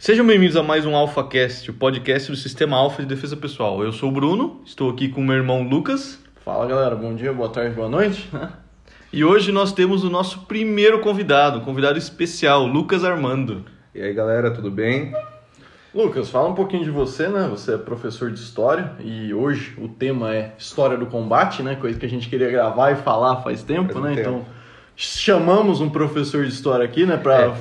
Sejam bem-vindos a mais um AlphaCast, o podcast do Sistema Alpha de Defesa Pessoal. Eu sou o Bruno, estou aqui com o meu irmão Lucas. Fala galera, bom dia, boa tarde, boa noite. E hoje nós temos o nosso primeiro convidado, um convidado especial, Lucas Armando. E aí galera, tudo bem? Lucas, fala um pouquinho de você, né? Você é professor de história e hoje o tema é História do Combate, né? Coisa que a gente queria gravar e falar faz tempo, Faz né? tempo. Então chamamos um professor de história aqui, né? Pra É.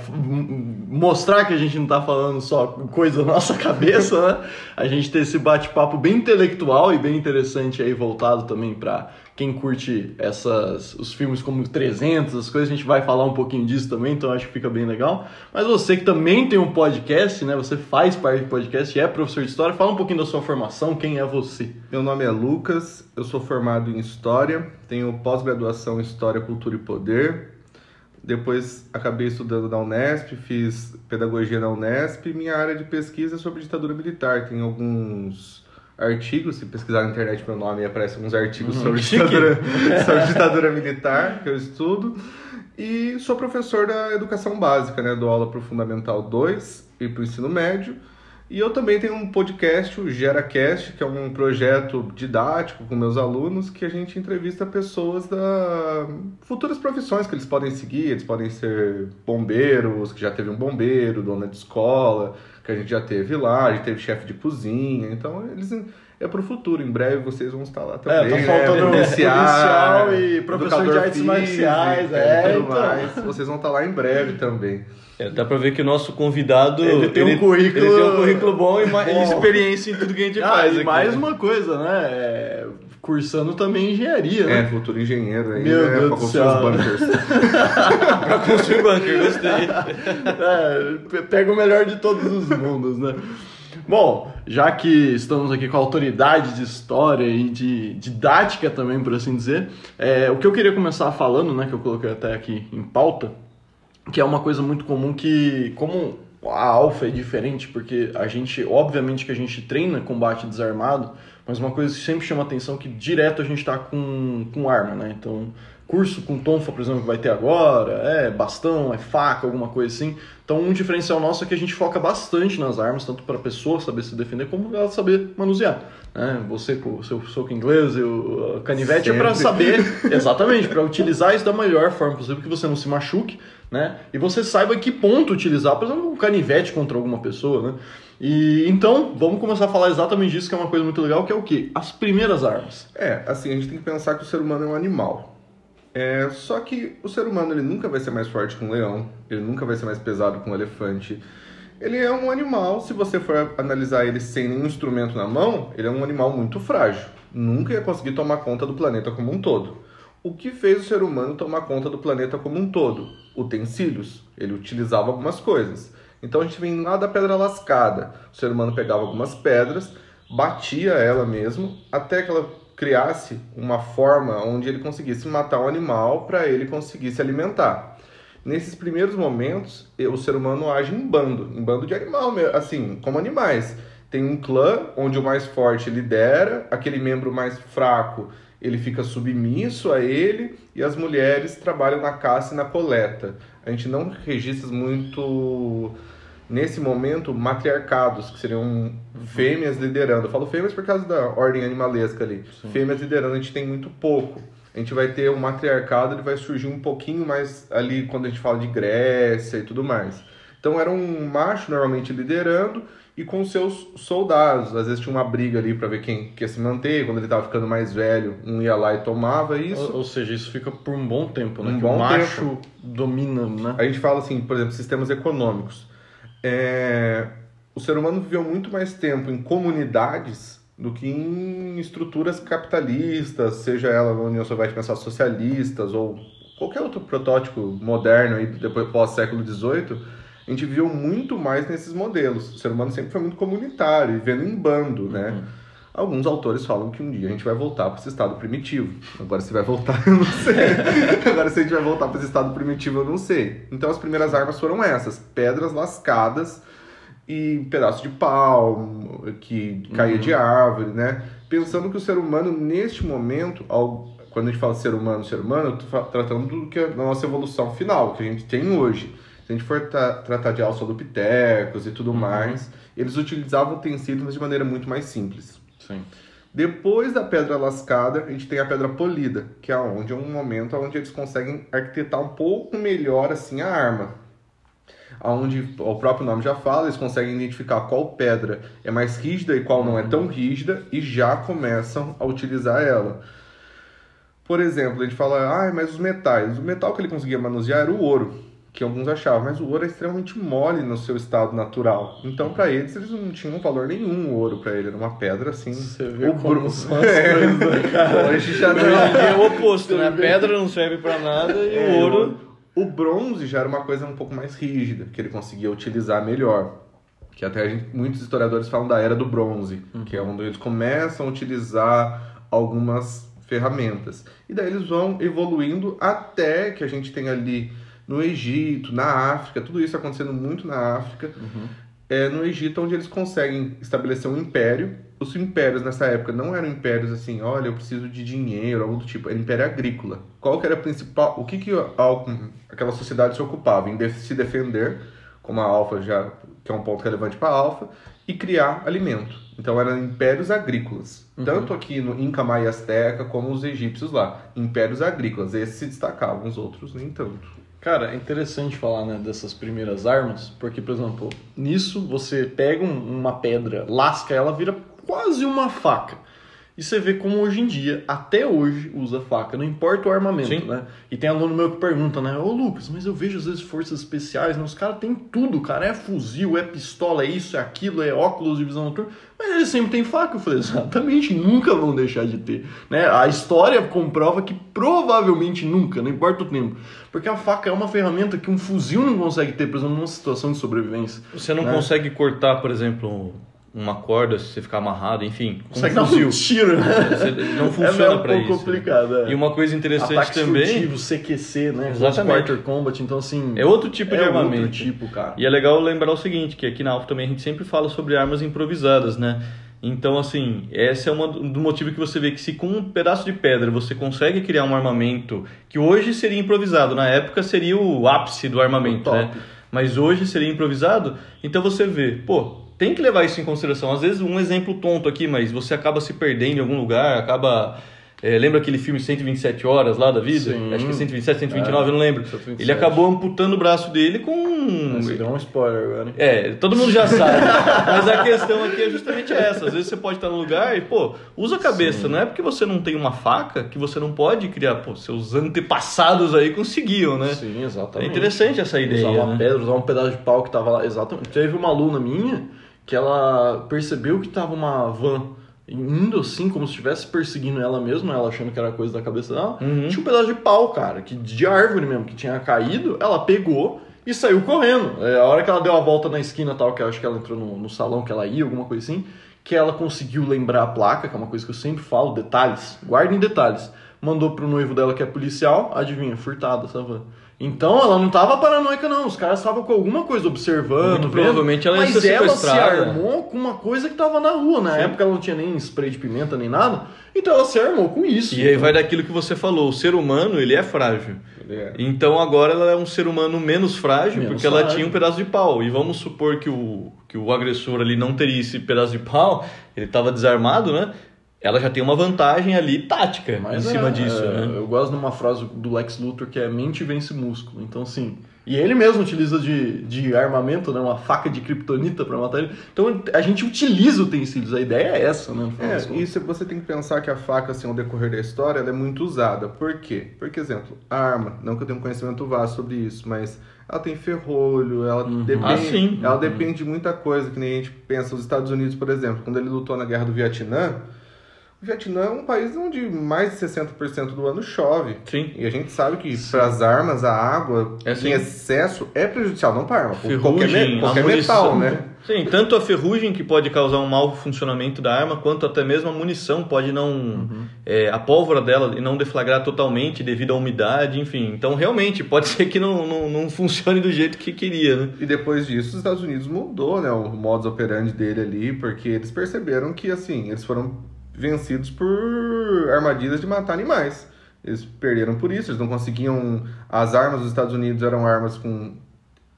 mostrar que a gente não tá falando só coisa da nossa cabeça, né? A gente ter esse bate-papo bem intelectual e bem interessante aí, voltado também pra quem curte essas, os filmes como 300, as coisas, a gente vai falar um pouquinho disso também, então acho que fica bem legal. Mas você que também tem um podcast, né? Você faz parte do podcast, é professor de história, fala um pouquinho da sua formação, quem é você? Meu nome é Lucas, eu sou formado em História, tenho pós-graduação em História, Cultura e Poder. Depois acabei estudando na Unesp, fiz pedagogia na Unesp. Minha área de pesquisa é sobre ditadura militar. Tem alguns artigos, se pesquisar na internet meu nome aparece alguns artigos sobre, chique. ditadura, sobre ditadura militar que eu estudo. E sou professor da educação básica, né? Dou aula para o Fundamental 2 e para o ensino médio. E eu também tenho um podcast, o GeraCast, que é um projeto didático com meus alunos, que a gente entrevista pessoas da futuras profissões que eles podem seguir. Eles podem ser bombeiros, que já teve um bombeiro, dona de escola, que a gente já teve lá, a gente teve chefe de cozinha. Então, eles é pro futuro. Em breve vocês vão estar lá também. É, tá né? faltando Policiar, policial e professor de artes marciais, e é, tudo então. mais. Vocês vão estar lá em breve também. É, dá pra ver que o nosso convidado Ele tem um currículo- ele tem um currículo bom e Bom. experiência em tudo que a gente Ah, faz e aqui. mais né? uma coisa, né? É, cursando também engenharia, É, né? futuro engenheiro aí, Meu né? Deus pra do construir céu. os bunkers. pra construir bunker, gostei. É, pe- pega o melhor de todos os mundos, né? Bom, já que estamos aqui com a autoridade de história e de didática também, por assim dizer, é, o que eu queria começar falando, né, que eu coloquei até aqui em pauta, que é uma coisa muito comum que, como a alfa é diferente, porque a gente, obviamente que a gente treina combate desarmado, mas uma coisa que sempre chama atenção é que direto a gente tá com, com arma, né? Então, curso com tonfa, por exemplo, que vai ter agora, é bastão, é faca, alguma coisa assim. Então, um diferencial nosso é que a gente foca bastante nas armas, tanto para a pessoa saber se defender, como ela saber manusear. Né? Você com o seu soco inglês e o canivete é para Sempre. saber, exatamente, para utilizar isso da melhor forma possível, que você não se machuque, né? E você saiba que ponto utilizar, por exemplo, um canivete contra alguma pessoa, né? E então, vamos começar a falar exatamente disso, que é uma coisa muito legal, que é o quê? As primeiras armas. É, assim, a gente tem que pensar que o ser humano é um animal. É, só que o ser humano ele nunca vai ser mais forte que um leão, ele nunca vai ser mais pesado que um elefante. Ele é um animal, se você for analisar ele sem nenhum instrumento na mão, ele é um animal muito frágil. Nunca ia conseguir tomar conta do planeta como um todo. O que fez o ser humano tomar conta do planeta como um todo? Utensílios. Ele utilizava algumas coisas. Então a gente vem lá da pedra lascada. O ser humano pegava algumas pedras, batia ela mesmo, até que ela criasse uma forma onde ele conseguisse matar um animal para ele conseguir se alimentar. Nesses primeiros momentos, o ser humano age em bando, em bando de animal, assim, como animais. Tem um clã onde o mais forte lidera, aquele membro mais fraco ele fica submisso a ele e as mulheres trabalham na caça e na coleta. A gente não registra muito nesse momento matriarcados, que seriam fêmeas liderando. Eu falo fêmeas por causa da ordem animalesca ali. Fêmeas liderando a gente tem muito pouco. A gente vai ter o matriarcado, ele vai surgir um pouquinho mais ali quando a gente fala de Grécia e tudo mais. Então era um macho normalmente liderando e com seus soldados. Às vezes tinha uma briga ali para ver quem quer se manter. Quando ele estava ficando mais velho, um ia lá e tomava isso. Ou, ou seja, isso fica por um bom tempo, né? Um que bom o macho domina, né? A gente fala assim, por exemplo, sistemas econômicos. É, O ser humano viveu muito mais tempo em comunidades do que em estruturas capitalistas, seja ela na União Soviética socialistas ou qualquer outro protótipo moderno aí depois pós século XVIII. A gente viveu muito mais nesses modelos. O ser humano sempre foi muito comunitário, vivendo em bando, né? Alguns autores falam que um dia a gente vai voltar para esse estado primitivo. Agora se vai voltar, eu não sei. Agora se a gente vai voltar para esse estado primitivo, eu não sei. Então as primeiras armas foram essas: pedras lascadas e pedaço de pau que caía de árvore, né? Pensando que o ser humano neste momento, ao, quando a gente fala ser humano, ser humano, eu tô tratando do que é a nossa evolução final, que a gente tem hoje. Se a gente for tra tratar de australopithecus e tudo mais, eles utilizavam utensílios de maneira muito mais simples. Sim. Depois da pedra lascada, a gente tem a pedra polida, que é onde é um momento onde eles conseguem arquitetar um pouco melhor assim a arma. Onde o próprio nome já fala, eles conseguem identificar qual pedra é mais rígida e qual não é tão rígida e já começam a utilizar ela. Por exemplo, a gente fala, ah, mas os metais. O metal que ele conseguia manusear era o ouro, que alguns achavam, mas o ouro é extremamente mole no seu estado natural. Então, para eles, eles não tinham valor nenhum o ouro para ele, era uma pedra assim. Você vê o como são as coisas, né, cara? Hoje já não é o oposto, né? A pedra não serve pra nada e É, o ouro. O bronze já era uma coisa um pouco mais rígida, que ele conseguia utilizar melhor. Que até a gente- muitos historiadores falam da era do bronze, que é onde eles começam a utilizar algumas ferramentas. E daí eles vão evoluindo até que a gente tem ali no Egito, na África, tudo isso acontecendo muito na África. É no Egito onde eles conseguem estabelecer um império. Os impérios nessa época não eram impérios assim, olha, eu preciso de dinheiro, algo do tipo. Era império agrícola. Qual que era a principal... O que, que a- aquela sociedade se ocupava? Em se defender, como a alfa já... Que é um ponto relevante para a alfa. E criar alimento. Então eram impérios agrícolas. Tanto aqui no Inca, Maia Azteca, como os egípcios lá. Impérios agrícolas. Esses se destacavam, os outros nem tanto. Cara, é interessante falar né, dessas primeiras armas, porque, por exemplo, nisso você pega um- uma pedra, lasca ela, vira quase uma faca. E você vê como hoje em dia, até hoje, usa faca, não importa o armamento, Sim. né? E tem aluno meu que pergunta, né? Ô Lucas, mas eu vejo às vezes forças especiais, né? Os caras têm tudo, cara. É fuzil, é pistola, é isso, é aquilo, é óculos de visão noturna. Mas eles sempre têm faca. Eu falei, exatamente, nunca vão deixar de ter. Né? A história comprova que provavelmente nunca, não importa o tempo. Porque a faca é uma ferramenta que um fuzil não consegue ter, por exemplo, numa situação de sobrevivência. Você não né? consegue cortar, por exemplo, uma corda se você ficar amarrado, enfim, Consegue um dar um fuzil. tiro, né? Você- Não funciona é um pouco isso. complicado. É. E uma coisa interessante Ataques também furtivos, CQC, né? Exatamente. Quarter Combat, então assim... é outro tipo de é armamento. outro tipo, cara. E é legal lembrar o seguinte, que aqui na Alfa também a gente sempre fala sobre armas improvisadas, né? Então, assim, esse é uma do motivo que você vê que se com um pedaço de pedra você consegue criar um armamento que hoje seria improvisado, na época seria o ápice do armamento, né? Mas hoje seria improvisado, então você vê, pô, tem que levar isso em consideração. Às vezes, um exemplo tonto aqui, mas você acaba se perdendo em algum lugar, acaba... é, lembra aquele filme 127 Horas lá da vida? Sim. Acho que é 127, 129, eu não lembro. 127. Ele acabou amputando o braço dele com... Você deu um spoiler agora. É, todo mundo já sabe. Mas a questão aqui é justamente essa. Às vezes você pode estar num lugar e, pô, usa a cabeça. Não é porque você não tem uma faca que você não pode criar. Pô, seus antepassados aí conseguiam, né? Sim, É exatamente. interessante essa ideia. Usar uma né? pedra, usar um pedaço de pau que tava lá. Exatamente. Teve uma aluna minha que ela percebeu que tava uma van indo assim, como se estivesse perseguindo ela mesma, ela achando que era coisa da cabeça dela. Uhum. Tinha um pedaço de pau, cara, que de árvore mesmo, que tinha caído. Ela pegou e saiu correndo. É, a hora que ela deu a volta na esquina tal, que eu acho que ela entrou no, no salão que ela ia, alguma coisa assim, que ela conseguiu lembrar a placa, que é uma coisa que eu sempre falo, detalhes. Guardem detalhes. Mandou pro noivo dela que é policial, adivinha, furtada essa van. Então ela não tava paranoica, não. Os caras estavam com alguma coisa observando. Muito provavelmente ela ia mas ela se armou com uma coisa que tava na rua. Na época ela não tinha nem spray de pimenta nem nada. Então ela se armou com isso. E aí vai daquilo que você falou. O ser humano, ele é frágil. É. Então agora ela é um ser humano menos frágil, Menos porque ela frágil. tinha um pedaço de pau. E vamos supor que o, que o agressor ali não teria esse pedaço de pau, ele estava desarmado, né? Ela já tem uma vantagem ali tática Mas em cima é, disso, é, né? Eu gosto de uma frase do Lex Luthor que é mente vence músculo. Então, assim. E ele mesmo utiliza de, de armamento, né? Uma faca de kryptonita pra matar ele. Então a gente utiliza utensílios. A ideia é essa, né? É, e se você tem que pensar que a faca, assim, ao decorrer da história, ela é muito usada. Por quê? Porque, exemplo, a arma, não que eu tenha um conhecimento vasto sobre isso, mas ela tem ferrolho, ela depende, Ah, sim. ela depende de muita coisa, que nem a gente pensa, os Estados Unidos, por exemplo, quando ele lutou na Guerra do Vietnã, o Vietnã é um país onde mais de 60% do ano chove. Sim. E a gente sabe que para as armas, a água É, em excesso é prejudicial, não para arma. Ferrugem, qualquer qualquer metal, né? Sim, tanto a ferrugem que pode causar um mau funcionamento da arma, quanto até mesmo a munição pode não. Uhum. é, a pólvora dela e não deflagrar totalmente devido à umidade, enfim. Então realmente pode ser que não, não, não funcione do jeito que queria, né? E depois disso, os Estados Unidos mudou, né, o modus operandi dele ali, porque eles perceberam que, assim, eles foram vencidos por armadilhas de matar animais. Eles perderam por isso, eles não conseguiam... As armas dos Estados Unidos eram armas com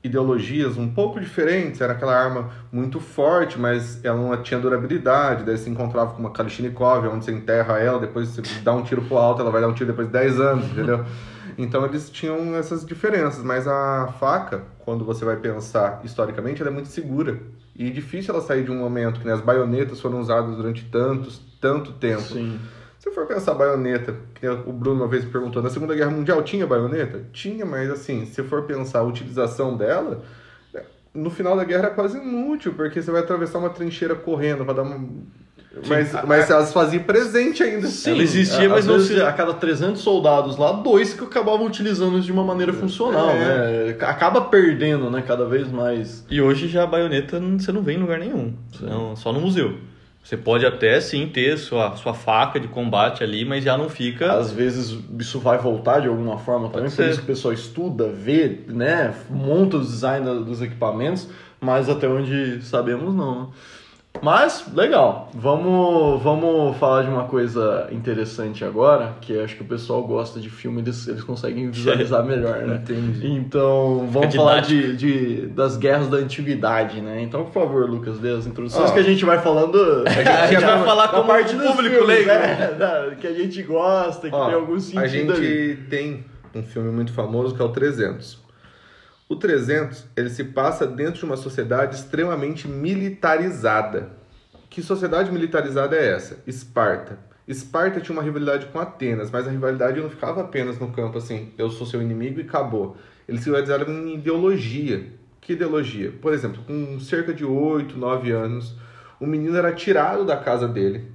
ideologias um pouco diferentes. Era aquela arma muito forte, mas ela não tinha durabilidade. Daí se encontrava com uma Kalashnikov, onde você enterra ela, depois você dá um tiro pro alto, ela vai dar um tiro depois de 10 anos, entendeu? Então eles tinham essas diferenças, mas a faca, quando você vai pensar historicamente, ela é muito segura. E difícil ela sair de um momento que né, as baionetas foram usadas durante tantos, tanto tempo. Sim. Se for pensar baioneta, que o Bruno uma vez me perguntou, na Segunda Guerra Mundial tinha baioneta? Tinha, mas assim, se for pensar a utilização dela, no final da guerra é quase inútil, porque você vai atravessar uma trincheira correndo para dar uma. Mas, mas elas faziam presente ainda. Sim, ela existia, mas não se... A cada 300 soldados lá, dois que acabavam utilizando isso de uma maneira funcional, é. né? Acaba perdendo, né? Cada vez mais. E hoje já a baioneta você não vê em lugar nenhum, só no museu. Você pode até sim ter sua, sua faca de combate ali, mas já não fica. Às vezes isso vai voltar de alguma forma também, por isso que o pessoal estuda, vê, né? Monta os design dos equipamentos, mas até onde sabemos não. Mas, legal. Vamos, vamos falar de uma coisa interessante agora, que acho que o pessoal gosta de filme, eles, eles conseguem visualizar melhor, né? Entendi. Então, vamos falar de, de, das guerras da antiguidade, né? Então, por favor, Lucas, dê as introduções oh. que a gente vai falando. A gente vai falar com parte do público leigo. Né? Que a gente gosta, que oh, tem algum sentido. A gente tem um filme muito famoso que é o 300. O 300, ele se passa dentro de uma sociedade extremamente militarizada. Que sociedade militarizada é essa? Esparta. Esparta tinha uma rivalidade com Atenas, mas a rivalidade não ficava apenas no campo assim, eu sou seu inimigo e acabou. Eles se rivalizaram em ideologia. Que ideologia? Por exemplo, com cerca de 8, 9 anos, o menino era tirado da casa dele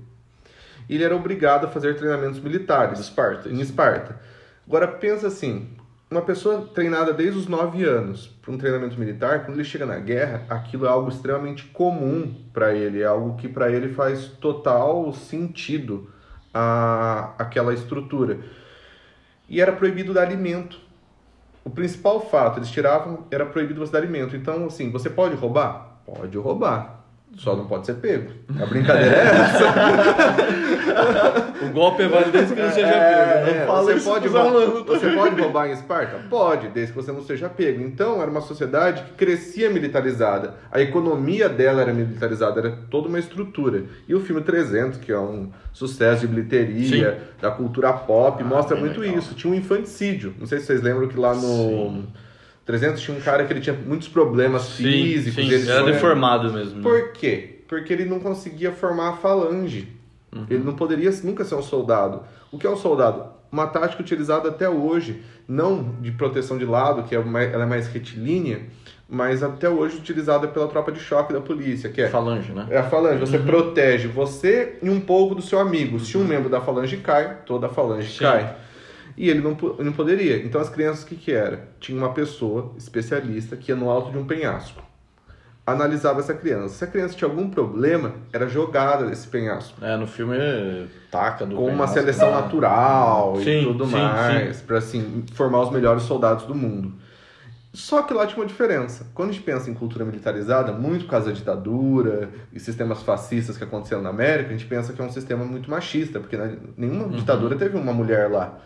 e ele era obrigado a fazer treinamentos militares. Esparta. Em Esparta. Agora pensa assim, uma pessoa treinada desde os 9 anos para um treinamento militar, quando ele chega na guerra, aquilo é algo extremamente comum para ele, é algo que para ele faz total sentido a, aquela estrutura. E era proibido dar alimento. O principal fato, eles tiravam, era proibido você dar alimento. Então, assim, você pode roubar? Pode roubar. Só não pode ser pego. A brincadeira é essa. o golpe é válido desde que não seja é, pego. É, você, pode roubar, você pode roubar em Esparta? Pode, desde que você não seja pego. Então, era uma sociedade que crescia militarizada. A economia dela era militarizada, era toda uma estrutura. E o filme 300, que é um sucesso de bilheteria, Sim. da cultura pop, ah, mostra muito legal. isso. Tinha um infanticídio. Não sei se vocês lembram que lá no... Sim 300 tinha um cara que ele tinha muitos problemas sim, físicos. Sim, ele era deformado mesmo. Né? Por quê? Porque ele não conseguia formar a falange. Uhum. Ele não poderia nunca ser um soldado. O que é um soldado? Uma tática utilizada até hoje, não de proteção de lado, que é mais, ela é mais retilínea, mas até hoje utilizada pela tropa de choque da polícia, que é falange, né? É a falange. Você uhum. protege você e um pouco do seu amigo. Se um uhum. membro da falange cai, toda a falange Sim. cai e ele não, não poderia. Então as crianças, o que, que era? Tinha uma pessoa especialista que ia no alto de um penhasco, analisava essa criança. Se a criança tinha algum problema, era jogada desse penhasco. É, no filme taca do Com penhasco, uma seleção né? natural sim, e tudo sim, mais, para assim, formar os melhores soldados do mundo. Só que lá tinha uma diferença. Quando a gente pensa em cultura militarizada, muito por causa da ditadura e sistemas fascistas que aconteceram na América, a gente pensa que é um sistema muito machista, porque nenhuma uhum. ditadura teve uma mulher lá.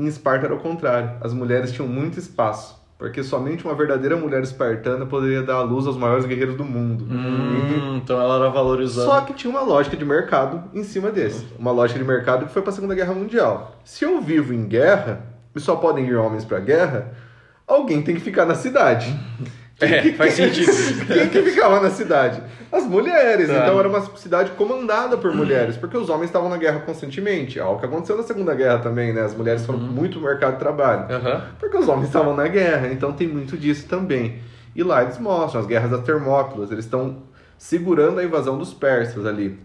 Em Esparta era o contrário. As mulheres tinham muito espaço, porque somente uma verdadeira mulher espartana poderia dar à luz aos maiores guerreiros do mundo. Hum, então ela era valorizada. Só que tinha uma lógica de mercado em cima desse. Uma lógica de mercado que foi para a Segunda Guerra Mundial. Se eu vivo em guerra e só podem ir homens para a guerra, alguém tem que ficar na cidade. É, que, faz sentido. Quem que ficava na cidade? As mulheres. Tá. Então era uma cidade comandada por mulheres, porque os homens estavam na guerra constantemente. Algo que aconteceu na Segunda Guerra também, né? As mulheres foram uhum. muito no mercado de trabalho. Uhum. Porque os homens estavam na guerra, então tem muito disso também. E lá eles mostram as guerras das Termópilas, eles estão segurando a invasão dos persas ali.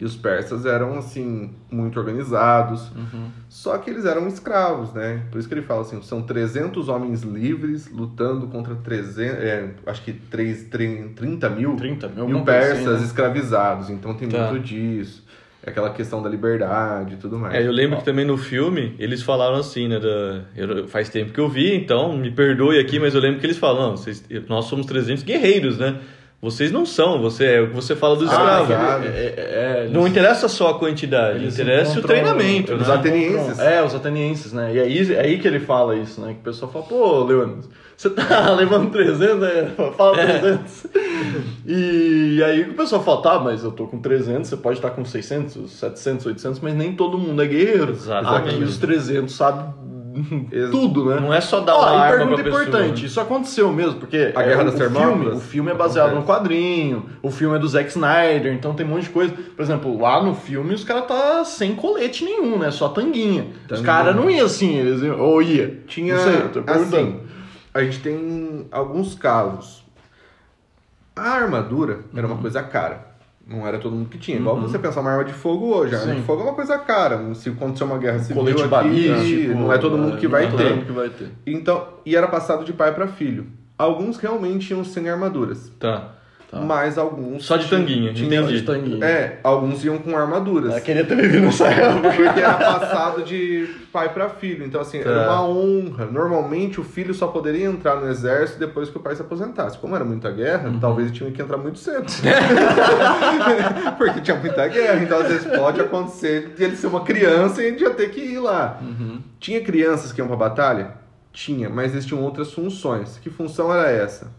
E os persas eram, assim, muito organizados. Uhum. Só que eles eram escravos, né? Por isso que ele fala assim, são 300 homens livres lutando contra 300, é, acho que 3, 30 mil, 30 mil, mil persas assim, né? escravizados. Então tem tá. muito disso. É aquela questão da liberdade e tudo mais. É, eu lembro que também no filme eles falaram assim, né? Da, eu, faz tempo que eu vi, então me perdoe aqui, mas eu lembro que eles falam, vocês, nós somos 300 guerreiros, né? Vocês não são, você é o que você fala dos Ah, escravos. É, é, é, Não interessa só a quantidade, interessa o treinamento. eles né? Os atenienses. É, os atenienses, né? E aí, é aí que ele fala isso, né? Que o pessoal fala, pô, Leônidas, você tá levando 300, né? Fala 300. E aí o pessoal fala, tá, mas eu tô com 300, você pode estar com 600, 700, 800, mas nem todo mundo é guerreiro. Exatamente. Aqui os 300 sabem tudo, né? Não é só dar Ó, uma e arma pergunta pra pessoa. importante, isso aconteceu mesmo, porque A é, Guerra o, das Termópilas o filme é baseado acontece. no quadrinho, o filme é do Zack Snyder, então tem um monte de coisa. Por exemplo, lá no filme os caras tá sem colete nenhum, né? Só tanguinha. Os caras não iam assim, eles iam, ou ia. Tinha. Não sei, tô perguntando. assim, a gente tem alguns casos. A armadura era Uhum. uma coisa cara. Não era todo mundo que tinha. Igual você pensar uma arma de fogo hoje. Arma de fogo é uma coisa cara. Se acontecer uma guerra civil colete aqui, balístico. não é todo mundo que não vai é ter. mundo que vai ter. Então, e era passado de pai para filho. Alguns realmente iam sem armaduras. Tá. Tá. Mas alguns. Só de tanguinha, tinha- entendi. de tanguinha. É, alguns iam com armaduras. Eu queria ter vivido nessa época. Porque era passado de pai para filho. Então, assim, era Tá. uma honra. Normalmente, o filho só poderia entrar no exército depois que o pai se aposentasse. Como era muita guerra, talvez ele tinha que entrar muito cedo. Porque tinha muita guerra. Então, às vezes, pode acontecer de ele ser uma criança e ele já ter que ir lá. Tinha crianças que iam pra batalha? Tinha, mas eles tinham outras funções. Que função era essa?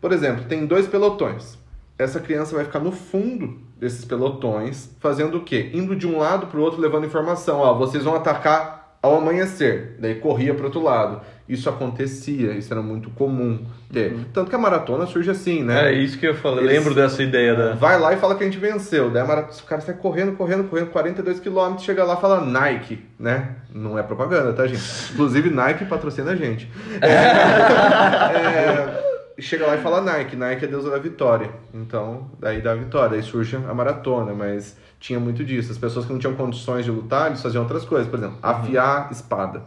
Por exemplo, tem dois pelotões. Essa criança vai ficar no fundo desses pelotões, fazendo o quê? Indo de um lado para o outro, levando informação. Ó, vocês vão atacar ao amanhecer. Daí corria para outro lado. Isso acontecia, isso era muito comum ter. Tanto que a maratona surge assim, né? É isso que eu falei. Eles- Lembro dessa ideia da. Vai lá e fala que a gente venceu. Daí a mara- o cara sai correndo, correndo, correndo, 42 km, chega lá e fala Nike, né? Não é propaganda, tá, gente? Inclusive, Nike patrocina a gente. É, chega lá e fala Nike. Nike é deusa da vitória. Então, daí dá a vitória. Aí surge a maratona, mas tinha muito disso. As pessoas que não tinham condições de lutar, eles faziam outras coisas. Por exemplo, afiar espada.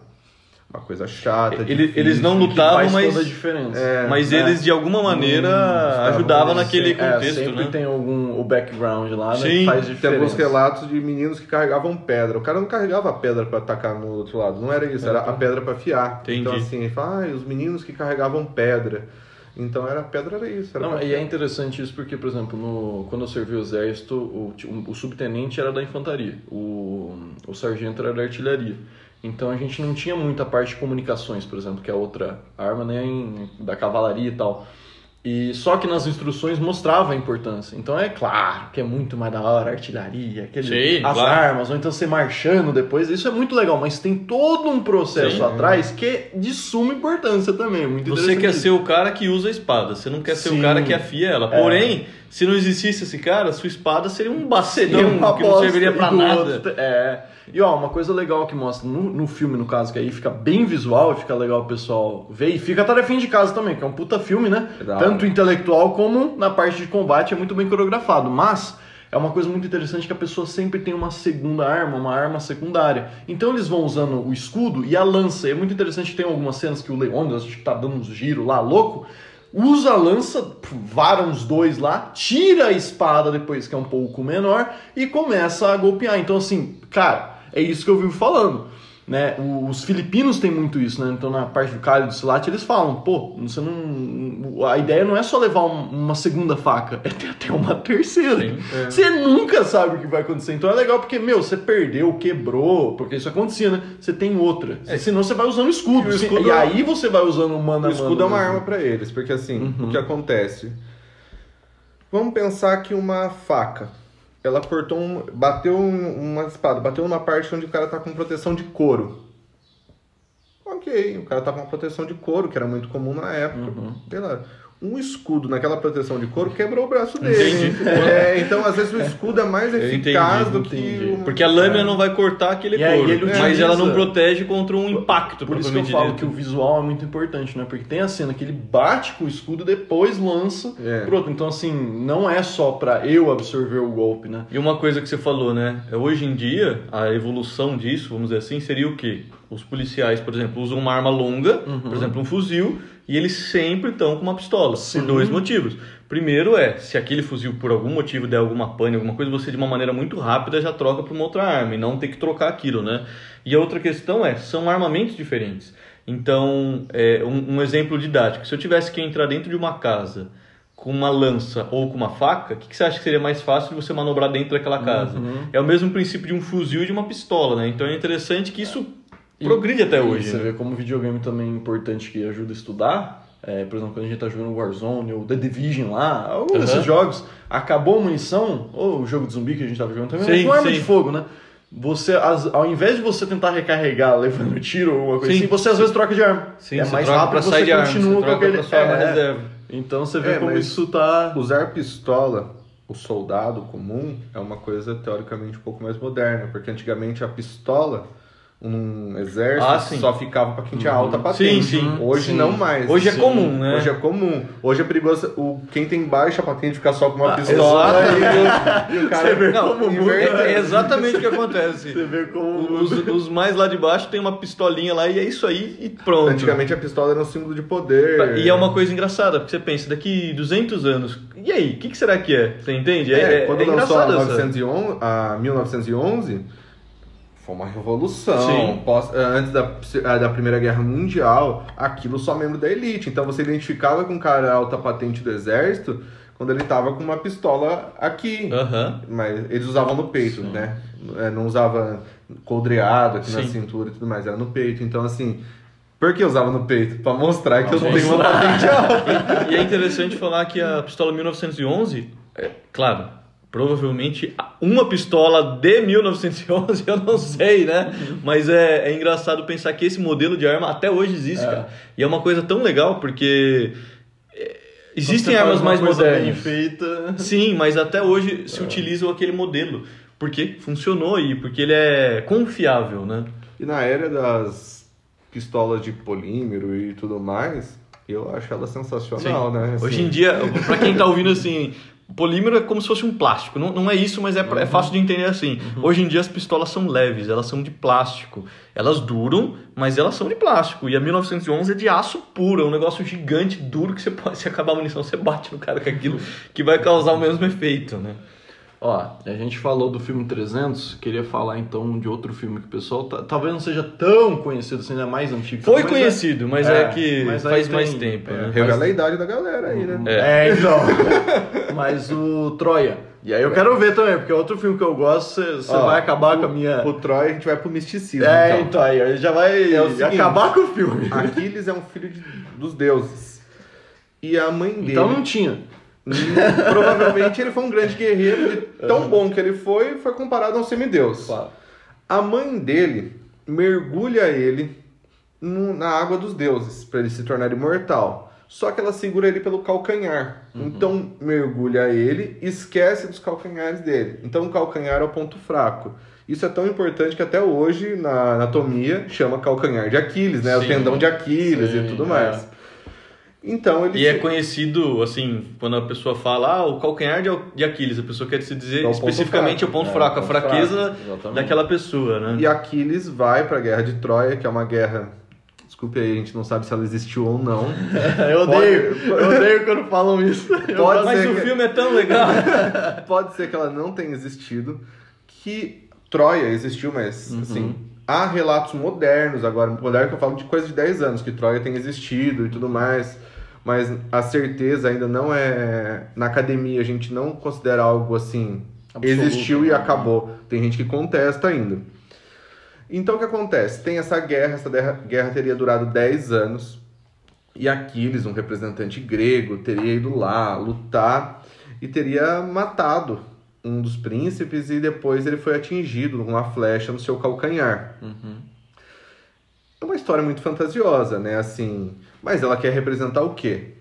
Uma coisa chata. Ele- difícil. eles não lutavam, mas, toda a diferença. É, mas né? eles de alguma maneira estavam ajudavam naquele É, contexto, sempre né? tem algum o background lá, né? Sim, que faz Tem diferença. alguns relatos de meninos que carregavam pedra. O cara não carregava a pedra pra atacar no outro lado. Não era isso, era a pedra pra afiar. Entendi. Então assim, ele fala, ah, os meninos que carregavam pedra. Então era pedra era isso. Era Não, e é interessante isso porque, por exemplo, no, quando eu servi o exército, o, o, subtenente era da infantaria, o, o sargento era da artilharia. Então a gente não tinha muita parte de comunicações, por exemplo, que é outra arma né, em- da cavalaria e tal. E só que nas instruções mostrava a importância. Então é claro que é muito mais da hora a artilharia, aquele, Sim, as claro. armas, ou então você marchando depois. Isso é muito legal, mas tem todo um processo Sim. atrás que é de suma importância também. é Muito Você quer ser o cara que usa a espada, você não quer ser Sim. o cara que afia ela. É. Se não existisse esse cara, sua espada seria um bacedão Seria que não serviria pra do nada. outro- é. E ó, uma coisa legal que mostra no, no filme, no caso, que aí fica bem visual e fica legal o pessoal ver. E fica a tarefinha de casa também, que é um puta filme, né? Da hora. Tanto intelectual como na parte de combate é muito bem coreografado. Mas é uma coisa muito interessante que a pessoa sempre tem uma segunda arma, uma arma secundária. Então eles vão usando o escudo e a lança. E é muito interessante que tem algumas cenas que o Leônidas, acho que tá dando uns giros lá, louco. Usa a lança, vara uns dois lá, tira a espada depois, que é um pouco menor, e começa a golpear. Então, assim, cara, é isso que eu vivo falando. Né? Os filipinos têm muito isso, né? Então, na parte do Cali e do Silate, eles falam: pô, você não. A ideia não é só levar um- uma segunda faca, é ter até uma terceira. Sim, é. Você nunca sabe o que vai acontecer. Então é legal porque, meu, você perdeu, quebrou, porque isso acontecia, né? Você tem outra. Senão você vai usando escudo. E escudo e é- aí você vai usando o mano O escudo mano é uma mesmo. arma pra eles, porque assim, Uhum. o que acontece? Vamos pensar que uma faca, ela cortou um, bateu um- uma espada, bateu numa parte onde o cara tá com proteção de couro. Ok, o cara tá com uma proteção de couro, que era muito comum na época. Uhum. Sei lá. Um escudo naquela proteção de couro quebrou o braço dele. Entendi. É, então, às vezes, o escudo é mais eficaz entendi, do entendi. que. uma- Porque a lâmina não vai cortar aquele E aí couro, mas ela não protege contra um impacto, Por isso que eu falo que o visual é muito importante, né? Porque tem a cena que ele bate com o escudo depois lança É. pro outro. Então, assim, não é só pra eu absorver o golpe, né? E uma coisa que você falou, né? Hoje em dia, a evolução disso, vamos dizer assim, seria o quê? Os policiais, por exemplo, usam uma arma longa, Uhum. por exemplo, um fuzil, e eles sempre estão com uma pistola, Sim. por dois motivos. Primeiro é, se aquele fuzil por algum motivo der alguma pane, alguma coisa, você de uma maneira muito rápida já troca para uma outra arma e não ter que trocar aquilo, né? E a outra questão é, são armamentos diferentes. Então, é, um, um exemplo didático, se eu tivesse que entrar dentro de uma casa com uma lança ou com uma faca, o que, que você acha que seria mais fácil de você manobrar dentro daquela casa? Uhum. É o mesmo princípio de um fuzil e de uma pistola, né? Então é interessante que isso progride até E hoje. Você né? vê como videogame também é importante que ajuda a estudar. É, por exemplo, quando a gente tá jogando Warzone ou The Division lá, algum Aham. desses jogos, acabou a munição, ou o jogo de zumbi que a gente tava jogando também, Sim, com arma sim. de fogo, né? Você, as- ao invés de você tentar recarregar levando tiro ou alguma coisa Sim. assim, você às vezes troca de arma. Sim, é mais rápido pra você sair de arma, continua você com aquele. pra sua arma é, reserva. Então você vê É, como isso tá. Usar pistola, o soldado comum, é uma coisa teoricamente um pouco mais moderna, porque antigamente a pistola, um exército, Ah, só ficava para quem tinha alta patente. Sim, sim. Hoje Sim. não mais. Hoje é comum, né? Hoje é comum. Hoje é perigoso o, quem tem baixa patente ficar só com uma Ah, pistola e, e o cara Você vê Não, como inverte- muda. é exatamente o que acontece. Você vê como. Os, os mais lá de baixo tem uma pistolinha lá e é isso aí e pronto. Antigamente a pistola era um símbolo de poder. E é uma coisa engraçada, porque você pensa, daqui 200 anos, e aí, o que, que será que é? Você entende? É, quando lançou a, engraçado essa- 911, a 1911, foi uma revolução. Pós- eh, antes da, eh, da Primeira Guerra Mundial, aquilo só membro da elite. Então você identificava com um cara alta patente do exército quando ele tava com uma pistola aqui. Aham. Mas eles usavam no peito, Sim. né? Eh, Não usava coldreado aqui na Sim. cintura e tudo mais, era no peito. Então, assim, por que usava no peito? Pra mostrar que eu Pra tenho uma patente alta. E é interessante falar que a pistola 1911, é, claro, provavelmente uma pistola de 1911 eu não sei, né? Mas é, é engraçado pensar que esse modelo de arma até hoje existe, É. cara. E é uma coisa tão legal porque é, existem armas mais modernas. bem feita. Sim, mas até hoje se utilizam aquele modelo. Porque funcionou e porque ele é confiável, né? E na era das pistolas de polímero e tudo mais, eu acho ela sensacional, né? Assim, Hoje em dia, pra quem tá ouvindo assim, polímero é como se fosse um plástico. Não, não é isso, mas é, é fácil de entender assim. Hoje em dia as pistolas são leves, elas são de plástico. Elas duram, mas elas são de plástico. E a 1911 é de aço puro, é um negócio gigante, duro, que você pode, se acabar a munição, você bate no cara com aquilo, que vai causar o mesmo efeito, né? Ó, a gente falou do filme 300, queria falar então de outro filme que o pessoal tá- talvez não seja tão conhecido assim, é mais antigo. Foi mas conhecido, mas é, é, que mas faz tem- mais tempo, é, né? Revela a idade da galera aí, né? É, então. mas o Troia. E aí eu quero ver também, porque é outro filme que eu gosto, você vai acabar com a minha. O Troy, a gente vai pro misticismo, É, então. então, aí aí já vai É o seguinte, acabar com o filme. Aquiles é um filho de- dos deuses. E a mãe dele... Então não tinha. Provavelmente ele foi um grande guerreiro, de tão bom que ele foi, foi comparado a um semideus. Claro. A mãe dele mergulha ele no- na água dos deuses, para ele se tornar imortal. Só que ela segura ele pelo calcanhar. Então mergulha ele e esquece dos calcanhares dele. Então o calcanhar é o ponto fraco. Isso é tão importante que até hoje na anatomia chama calcanhar de Aquiles, né? O Sim. tendão de Aquiles Sim, e tudo é. Então ele E é conhecido, assim, quando a pessoa fala, ah, o calcanhar de, Aquiles, a pessoa quer se dizer É especificamente fraco. o ponto É, fraco, a fraqueza fraco, daquela pessoa, né? E Aquiles vai para a guerra de Troia, que é uma guerra. Desculpe aí, a gente não sabe se ela existiu ou não. Eu odeio, eu odeio quando falam isso. Pode Mas o que- filme é tão legal. Pode ser que ela não tenha existido, que Troia existiu, mas assim, há relatos modernos agora, moderno que eu falo de coisa de 10 anos, que Troia tem existido e tudo mais, mas a certeza ainda não é. Na academia a gente não considera algo assim, Absoluto, existiu e né? acabou. Tem gente que contesta ainda. Então o que acontece? Tem essa guerra, essa guerra, teria durado 10 anos. E Aquiles, um representante grego, teria ido lá lutar e teria matado um dos príncipes e depois ele foi atingido com uma flecha no seu calcanhar. É uma história muito fantasiosa, né? Assim, mas ela quer representar o quê?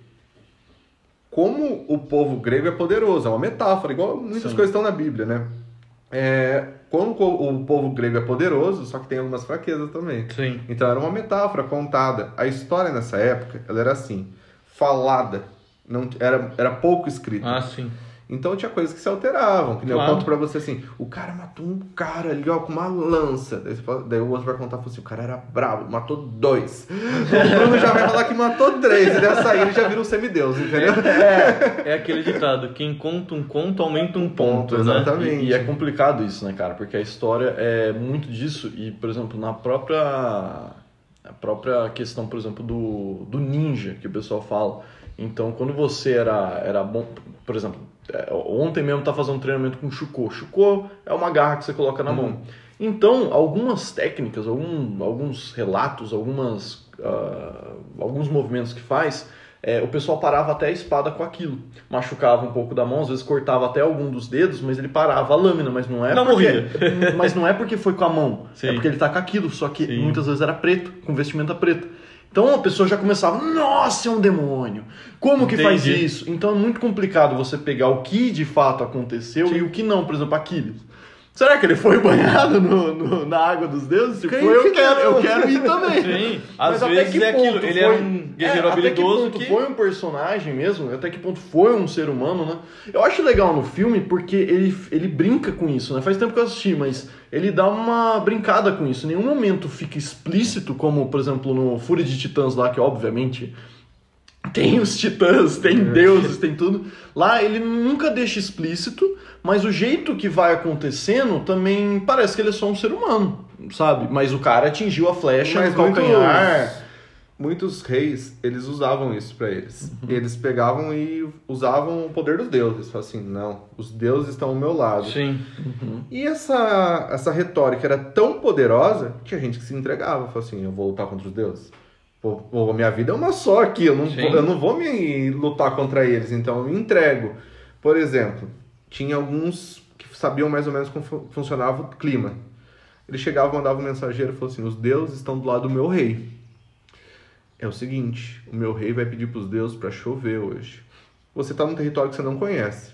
Como o povo grego é poderoso, é uma metáfora, igual muitas Sim. coisas estão na Bíblia, né? É, como o povo grego é poderoso, só que tem algumas fraquezas também. Sim. Então era uma metáfora contada. A história nessa época, ela era assim, falada, não era, era pouco escrita. Ah, sim. Então tinha coisas que se alteravam. Que nem eu Claro. conto pra você assim, o cara matou um cara ali, ó, com uma lança. Daí, você fala- daí o outro vai contar assim, o cara era bravo, matou dois. o Bruno já vai falar que matou três, e dessa aí ele já vira um semideus, entendeu? É, é aquele ditado, quem conta um conto aumenta um ponto, né? exatamente. E, e é complicado isso, né, cara? Porque a história é muito disso. E, por exemplo, na própria A própria questão, por exemplo, do, do ninja, que o pessoal fala. Então, quando você era, era bom, por exemplo, ontem mesmo tá fazendo um treinamento com Chuko. Chuko é uma garra que você coloca na Uhum. mão. Então, algumas técnicas, algum, alguns relatos, algumas, ah, alguns movimentos que faz, é, o pessoal parava até a espada com aquilo. Machucava um pouco da mão, às vezes cortava até algum dos dedos, mas ele parava a lâmina, mas não é Não porque, morria. mas não é porque foi com a mão, Sim. é porque ele tá com aquilo, só que Sim. muitas vezes era preto, com vestimenta preta. Então a pessoa já começava, nossa, é um demônio. Como que faz Entendi. isso? Então é muito complicado você pegar o que de fato aconteceu e o que não, por exemplo, Aquiles. Será que ele foi banhado no, no- na água dos deuses? Se foi, eu que quero, não? eu quero ir também. Sim, Mas às até vezes que é aquilo. ponto Ele foi- era um guerreiro é, Até que habilidoso ponto que... foi um personagem mesmo? Até que ponto foi um ser humano, né? Eu acho legal no filme porque ele, ele brinca com isso, né? Faz tempo que eu assisti, mas ele dá uma brincada com isso. Em nenhum momento fica explícito, como, por exemplo, no Fúria de Titãs lá, que obviamente tem os titãs, tem deuses, tem tudo. Lá ele nunca deixa explícito, mas o jeito que vai acontecendo também parece que ele é só um ser humano, sabe? Mas o cara atingiu a flecha Mas no calcanhar. Muitos reis, eles usavam isso pra eles. Eles pegavam e usavam o poder dos deuses. Falavam assim, não, os deuses estão ao meu lado. Sim. E essa, essa retórica era tão poderosa que a gente que se entregava. Falou assim, eu vou lutar contra os deuses. Pô, pô, minha vida é uma só aqui, eu não, Sim. vou, eu não vou me lutar contra eles, então eu me entrego. Por exemplo, tinha alguns que sabiam mais ou menos como fu- funcionava o clima. Ele chegava, mandava um mensageiro e falou assim, os deuses estão do lado do meu rei. É o seguinte, o meu rei vai pedir pros deuses para chover hoje. Você tá num território que você não conhece.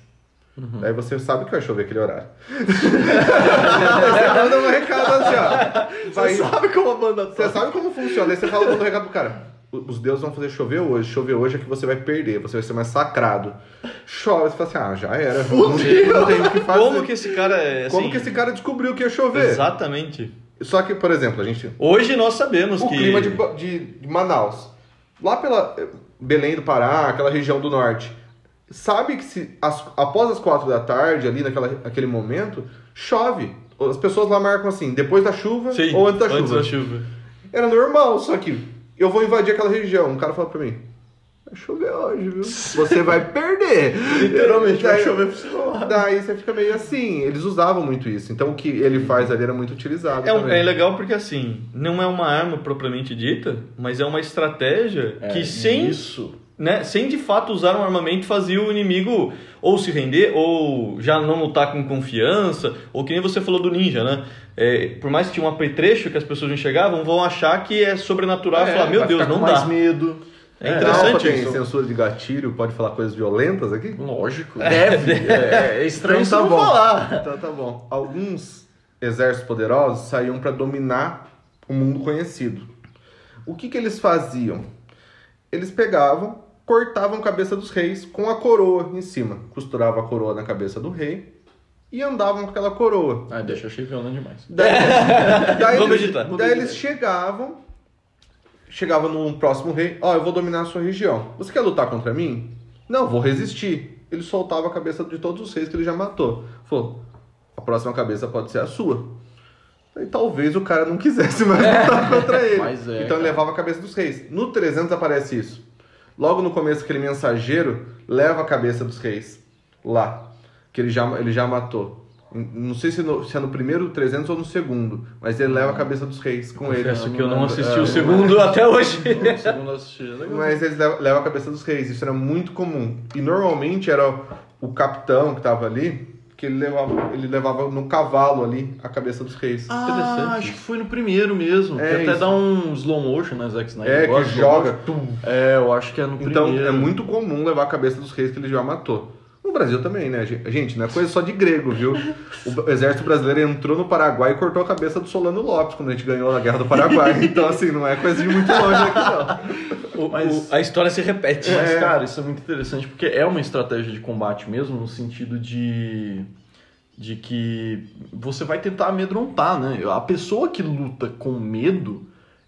Daí você sabe que vai chover aquele horário. você manda um recado assim, ó. Vai- Você sabe como a banda você tá? sabe como funciona. Aí você fala manda um recado pro cara. Os deuses vão fazer chover hoje. Chover hoje é que você vai perder. Você vai ser massacrado. Chove. Você fala assim, ah, já era. Não não tem o que fazer. Como que esse cara é assim... Como que esse cara descobriu que ia chover? Exatamente. Só que, por exemplo, a gente Hoje nós sabemos o que... clima de, de, de Manaus. Lá pela eh, Belém do Pará, aquela região do norte. Sabe que se as- após as quatro da tarde, ali naquela, naquele momento, chove. As pessoas lá marcam assim, depois da chuva Sim, ou antes da antes chuva. da chuva. Era normal, só que eu vou invadir aquela região. Um cara fala pra mim, vai chover hoje, viu? Você vai perder. Literalmente, vai Daí- chover pro seu lado. Daí você fica meio assim. Eles usavam muito isso. Então o que ele faz ali era muito utilizado. É, um- é legal porque assim, não é uma arma propriamente dita, mas é uma estratégia que sem, Isso. né, sem de fato usar um armamento fazia o inimigo ou se render ou já não lutar com confiança, ou que nem você falou do ninja, né? É, por mais que tinha um apetrecho que as pessoas não enxergavam, vão achar que é sobrenatural e É, falar, meu vai Deus, não dá. mais medo. É A interessante Alpha tem isso. censura de gatilho, pode falar coisas violentas aqui? Lógico. Deve. É, é estranho Então se não falar. Então tá bom. Alguns exércitos poderosos saíam para dominar o mundo conhecido. O que, que eles faziam? Eles pegavam, cortavam a cabeça dos reis com a coroa em cima. Costuravam a coroa na cabeça do rei e andavam com aquela coroa. Ah, deixa eu achei violento demais. Daí, daí Vamos eles, editar. daí eles chegavam, chegavam num próximo rei, ó, eu vou dominar a sua região. Você quer lutar contra mim? Não, vou resistir. Ele soltava a cabeça de todos os reis que ele já matou. Falou, a próxima cabeça pode ser a sua. E talvez o cara não quisesse mais lutar contra ele. É, então ele cara. levava a cabeça dos reis. No 300 aparece isso. Logo no começo, aquele mensageiro leva a cabeça dos reis lá, que ele já, ele já matou. Não sei se, no- se é no primeiro 300 ou no segundo, mas ele leva a cabeça dos reis com ele. Confesso que eu não assisti É, o segundo até hoje. Segundo assisti, é legal. Mas eles levam, levam a cabeça dos reis, isso era muito comum. E normalmente era o capitão que tava ali, que ele levava, ele levava no cavalo ali a cabeça dos reis. Ah, Interessante. acho que foi no primeiro mesmo. É que até isso. dá um slow motion, né, Zack Snyder? é, que joga. motion. tum. É, eu acho que é no Então primeiro. é muito comum levar a cabeça dos reis que ele já matou. No Brasil também, né? Ge- Gente, não é coisa só de grego, viu? O exército brasileiro entrou no Paraguai e cortou a cabeça do Solano Lopes quando a gente ganhou a Guerra do Paraguai. Então, assim, não é coisa de muito longe aqui, não. O- Mas- o- a história se repete. Mas, É. cara, isso é muito interessante porque é uma estratégia de combate mesmo, no sentido de. de que você vai tentar amedrontar, né? A pessoa que luta com medo,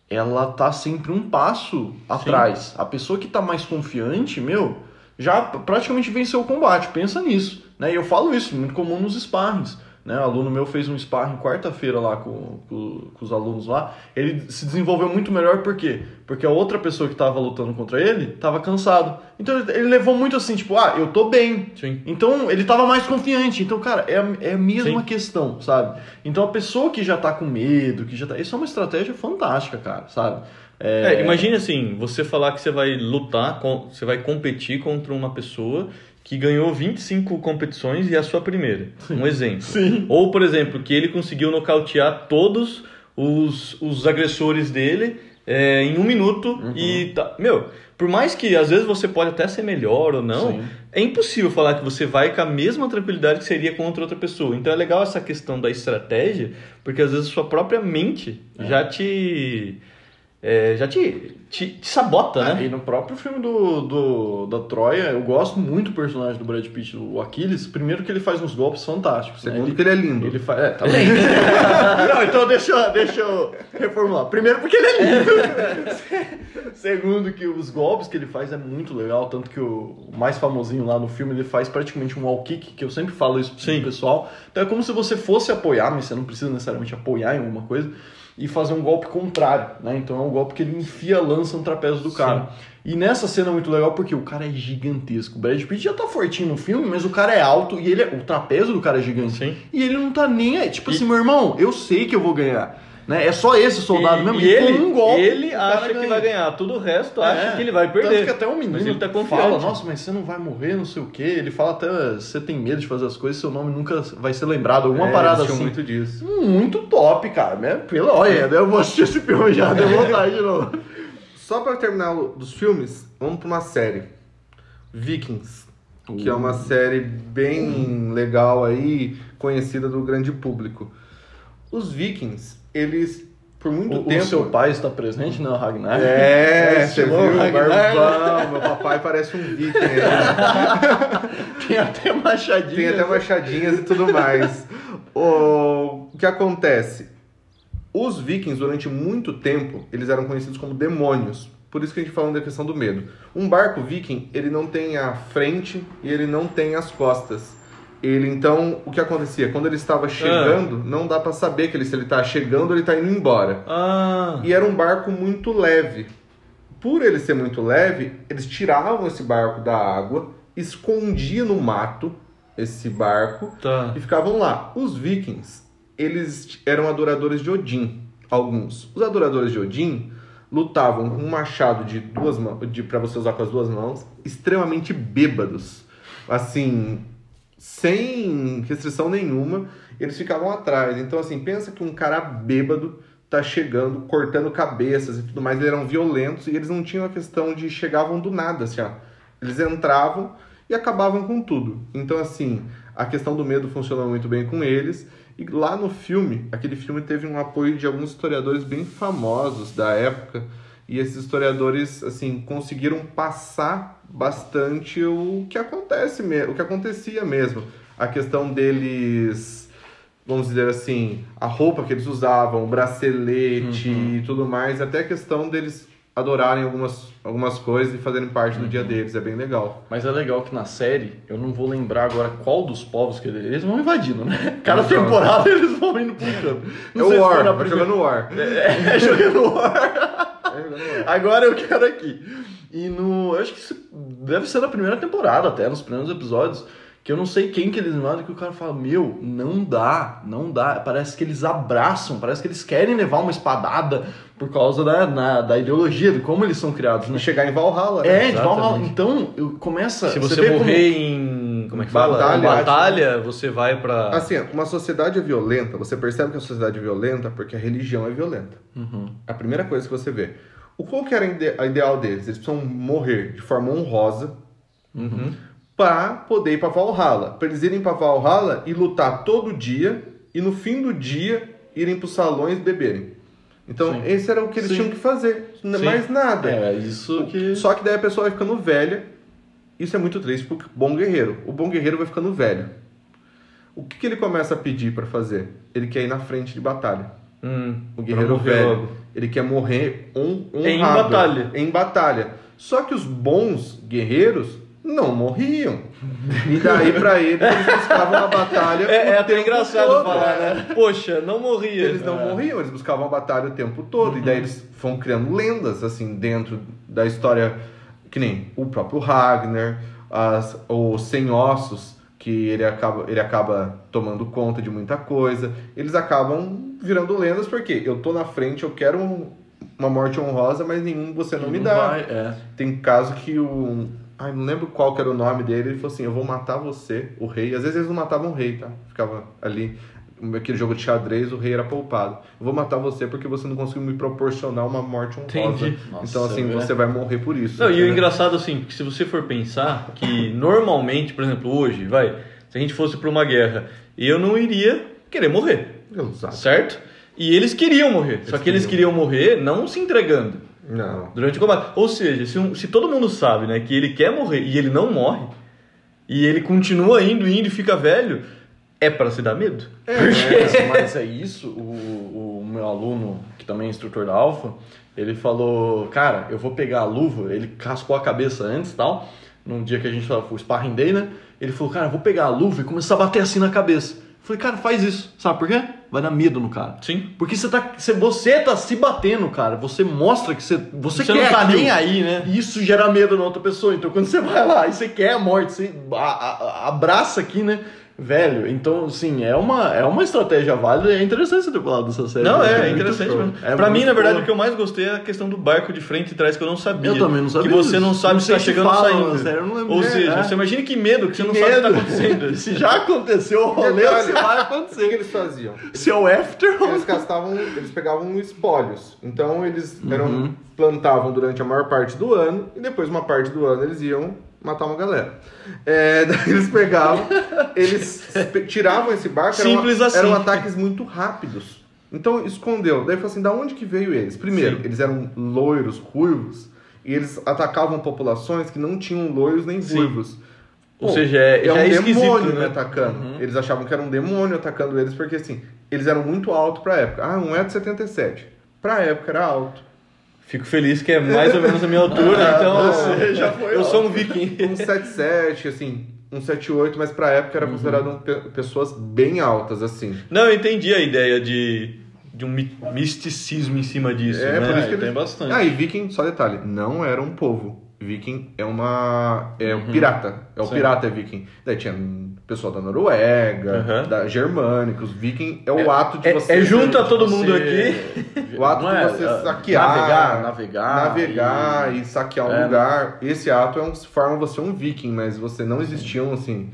ela tá sempre um passo atrás. A pessoa que tá mais confiante, meu, já praticamente venceu o combate. Pensa nisso. Né? E eu falo isso, muito comum nos sparrings. né? O aluno meu fez um sparring quarta-feira lá com, com, com, os alunos lá. Ele se desenvolveu muito melhor, por quê? Porque a outra pessoa que estava lutando contra ele estava cansado. Então ele levou muito assim, tipo, ah, eu tô bem. Sim. Então ele estava mais confiante. Então, cara, é, a- é a mesma Sim. questão, sabe? Então a pessoa que já tá com medo, que já tá. Isso é uma estratégia fantástica, cara, sabe? É, imagine assim, você falar que você vai lutar, você vai competir contra uma pessoa que ganhou 25 competições e é a sua primeira. Um exemplo. Sim. Ou, por exemplo, que ele conseguiu nocautear todos os, os agressores dele é, em um minuto e tá. Meu, por mais que às vezes você pode até ser melhor ou não, Sim. é impossível falar que você vai com a mesma tranquilidade que seria contra outra pessoa. Então é legal essa questão da estratégia, porque às vezes sua própria mente já te. É, já te, te, te sabota, Ah, né? E no próprio filme do, do, da Troia, eu gosto muito do personagem do Brad Pitt, o Aquiles. Primeiro que ele faz uns golpes fantásticos. né? Segundo Ele- que ele é lindo. Ele faz. É, tá bem. Não, então deixa, eu- deixa eu reformular. Primeiro porque ele é lindo. Segundo que os golpes que ele faz é muito legal, tanto que o o mais famosinho lá no filme ele faz praticamente um wall kick, que eu sempre falo isso pro Sim. pessoal. Então é como se você fosse apoiar, mas você não precisa necessariamente apoiar em alguma coisa, e fazer um golpe contrário, né? Então é um golpe que ele enfia a lança no trapézio do cara. E nessa cena é muito legal porque o cara é gigantesco. O Brad Pitt já tá fortinho no filme, mas o cara é alto e ele é, o trapézio do cara é gigante. Sim. E ele não tá nem aí. Tipo E- assim, meu irmão, eu sei que eu vou ganhar. Né? É só esse soldado e, mesmo. e ele, um golpe, ele acha que vai ganhar, todo o resto É, acha que ele vai perder. Tanto que até um Mas menino ele tá confiante. fala, nossa, mas você não vai morrer, não sei o quê. Ele fala até, você tem medo de fazer as coisas, seu nome nunca vai ser lembrado. Alguma É, parada assim. muito disso. Muito top, cara. Né? Pelo, olha, eu vou assistir esse filme já, deu vontade de novo. Só pra terminar dos filmes, vamos pra uma série. Vikings. Que é uma série bem legal aí, conhecida do grande público. Os Vikings, eles, por muito O, o tempo... seu pai está presente, né? O Ragnar. É, você viu? o O. Barbão, meu papai parece um viking. né? Tem até machadinha. Tem até machadinhas e tudo mais. o que acontece? Os vikings, durante muito tempo, eles eram conhecidos como demônios. Por isso que a gente falando da questão do medo. Um barco viking, ele não tem a frente e ele não tem as costas. Ele, então, o que acontecia? Quando ele estava chegando, não dá pra saber que ele, se ele tá chegando ou ele tá indo embora. Ah, E era um barco muito leve. Por ele ser muito leve, eles tiravam esse barco da água, escondiam no mato esse barco tá. e ficavam lá. Os vikings, eles eram adoradores de Odin, alguns. Os adoradores de Odin lutavam com um machado de duas mãos, de para você usar com as duas mãos, extremamente bêbados. Assim, sem restrição nenhuma, eles ficavam atrás. Então assim, pensa que um cara bêbado tá chegando, cortando cabeças e tudo mais, eles eram violentos e eles não tinham a questão de chegavam do nada, assim, ó. Eles entravam e acabavam com tudo. Então, assim, a questão do medo funcionou muito bem com eles. E lá no filme, aquele filme teve um apoio de alguns historiadores bem famosos da época. E esses historiadores, assim, conseguiram passar bastante o que acontece o que acontecia mesmo. A questão deles, vamos dizer assim, a roupa que eles usavam, o bracelete e tudo mais, até a questão deles adorarem algumas, algumas coisas e fazerem parte do dia deles. É bem legal. Mas é legal que na série, eu não vou lembrar agora qual dos povos que eles, eles vão invadindo, né? Cada Exato. temporada eles vão indo um canto. É o se War, primeira- jogando War. É, War. É jogando War. Agora eu quero aqui. E no. Eu acho que isso deve ser na primeira temporada, até, nos primeiros episódios. Que eu não sei quem que eles mandam, que o cara fala, meu, não dá, não dá. Parece que eles abraçam, parece que eles querem levar uma espadada por causa da, na- da ideologia, de como eles são criados, né? E chegar em Valhalla. né? É, de. Valhalla. Então, eu, começa. Se você, vê como- morrer em. Como é que fala? Batalha. Em batalha, você vai pra. Assim, uma sociedade é violenta, você percebe que a sociedade é violenta porque a religião é violenta. Uhum. A primeira coisa que você vê. O qual que era a ide- a ideal deles? Eles precisam morrer de forma honrosa Uhum. para poder ir para Valhalla. Para eles irem para Valhalla e lutar todo dia e no fim do dia irem para os salões beberem. Então, Sim. esse era o que eles Sim. tinham que fazer. Sim. Mais nada. É, isso que. Só que daí a pessoa vai ficando velha. Isso é muito triste pro bom guerreiro. O bom guerreiro vai ficando velho. O que, que ele começa a pedir para fazer? Ele quer ir na frente de batalha. Hum, O guerreiro velho. logo. Ele quer morrer hon honrado. Em batalha. Em batalha. Só que os bons guerreiros, não morriam. E daí pra eles, eles buscavam a batalha. É, é até engraçado todo. falar, né? Poxa, não morria. Eles não morriam, eles buscavam a batalha o tempo todo. E daí eles vão criando lendas, assim, dentro da história. Que nem o próprio Ragnar, as, o Sem Ossos, que ele acaba, ele acaba tomando conta de muita coisa. Eles acabam virando lendas porque eu tô na frente, eu quero um- uma morte honrosa, mas nenhum você não me dá. Vai, é. Tem caso que o. Ai, não lembro qual que era o nome dele. Ele falou assim: Eu vou matar você, o rei. Às vezes eles não matavam o rei, tá? Ficava ali. Aquele jogo de xadrez, o rei era poupado. Eu vou matar você porque você não conseguiu me proporcionar uma morte honrosa. Entendi. Nossa, então, assim, é. você vai morrer por isso. Não, e o engraçado, assim, que se você for pensar que normalmente, por exemplo, hoje, vai, se a gente fosse pra uma guerra, eu não iria querer morrer, Exato. certo? E eles queriam morrer, só que eles queriam morrer não se entregando Não. durante o combate. Ou seja, se, um- se todo mundo sabe, né, que ele quer morrer e ele não morre, e ele continua indo, indo e fica velho, é para se dar medo. É, mas, mas é isso, o, o meu aluno, que também é instrutor da Alfa, ele falou, cara, eu vou pegar a luva, ele cascou a cabeça antes e tal, num dia que a gente foi o sparring day, né? Ele falou, cara, eu vou pegar a luva e começar a bater assim na cabeça. Eu falei, cara, faz isso. Sabe por quê? Vai dar medo no cara. Sim. Porque você tá, você, você tá se batendo, cara. Você mostra que você, você, Você quer não tá aquilo. nem aí, né? E isso gera medo na outra pessoa. Então, quando você vai lá e você quer a morte, você abraça aqui, né? Velho, então, assim, é uma, é uma estratégia válida e é interessante você ter falado dessa série. Não, acho é, é muito interessante mesmo. É pra mim, na verdade, boa. o que eu mais gostei é a questão do barco de frente e trás, que eu não sabia. Eu também não sabia Que você não sabe Não se tá chegando ou saindo. série, eu não lembro. Ou É, seja, é. você imagina que medo, que você não Que sabe o que tá medo. acontecendo. Se já aconteceu o rolê, se vai O que, que acontecer. eles faziam? Se é o after, Eles gastavam, eles pegavam espólios. Então eles eram, Uhum. plantavam durante a maior parte do ano e depois uma parte do ano eles iam matar uma galera. É, daí eles pegavam, eles tiravam esse barco, eram, Simples assim. eram ataques muito rápidos. Então escondeu. Daí falou assim, da onde que veio eles? Primeiro, Sim. eles eram loiros, ruivos, e eles atacavam populações que não tinham loiros nem ruivos. Ou seja, é- é já um é demônio né? atacando. Eles achavam que era um demônio atacando eles, porque assim, eles eram muito altos pra época. Ah, 1,77m. Pra época era alto. Fico feliz que é mais ou menos a minha altura, então você já foi eu sou um viking. 1,77, assim, 1,78, mas pra época era considerado um pe- pessoas bem altas, assim. Não, eu entendi a ideia de, de um mi- misticismo em cima disso, É, né? por isso que tem eles- bastante. Ah, e viking, só detalhe, não era um povo. Viking é uma. é um pirata. É o Sim. pirata é viking. Daí tinha pessoal da Noruega, Uhum. da germânicos. Viking é o ato de É, você. é junta todo Você- mundo aqui. O ato de é, você é, saquear, navegar, navegar, navegar e, saquear um É, lugar. Esse ato é um, forma você um viking, mas você não existiam assim.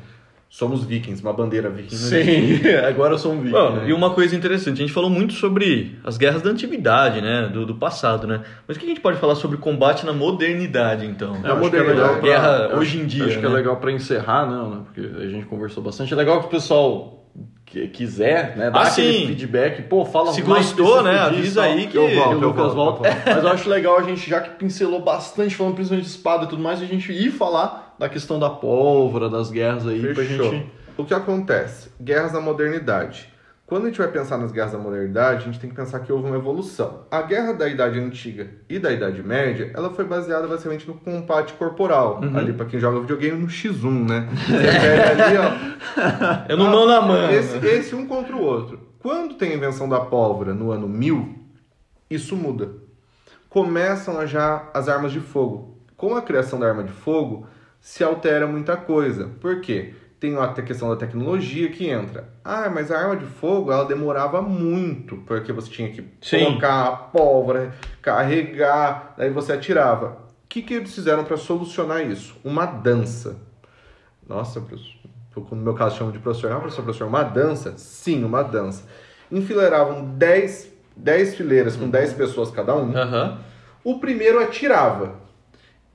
Somos vikings, uma bandeira viking. Sim, agora eu sou um viking. Bom, né? e uma coisa interessante, a gente falou muito sobre as guerras da antiguidade, né? Do, do passado, né? Mas o que a gente pode falar sobre combate na modernidade, então? É, é modernidade. pra- Guerra eu hoje em dia, Acho que é né? legal pra encerrar, não, né? Porque a gente conversou bastante. É legal que o pessoal que quiser, né, dar Ah, aquele sim. feedback, pô, fala Se mais gostou, né, avisa tal. aí que- eu volto, Eu volto, volto. Mas eu acho legal a gente, já que pincelou bastante, falando principalmente de espada e tudo mais, a gente ir falar da questão da pólvora, das guerras aí, pra Fechou. gente... O que acontece? Guerras da modernidade. Quando a gente vai pensar nas guerras da modernidade, a gente tem que pensar que houve uma evolução. A guerra da Idade Antiga e da Idade Média, ela foi baseada basicamente no combate corporal. Uhum. Ali, pra quem joga videogame, no X1, né? Você pega ali, ó, É no mão na mão. Esse, esse um contra o outro. Quando tem a invenção da pólvora no ano 1000, isso muda. Começam a já as armas de fogo. Com a criação da arma de fogo, se altera muita coisa. Por quê? Tem a questão da tecnologia que entra. Ah, mas a arma de fogo, ela demorava muito, porque você tinha que Sim. colocar a pólvora, carregar, daí você atirava. O que, que eles fizeram para solucionar isso? Uma dança. Nossa, no meu caso chamo de professor. Ah, professor, professor, uma dança? Sim, uma dança. Enfileiravam 10, 10 fileiras com 10 pessoas cada um. Aham. O primeiro atirava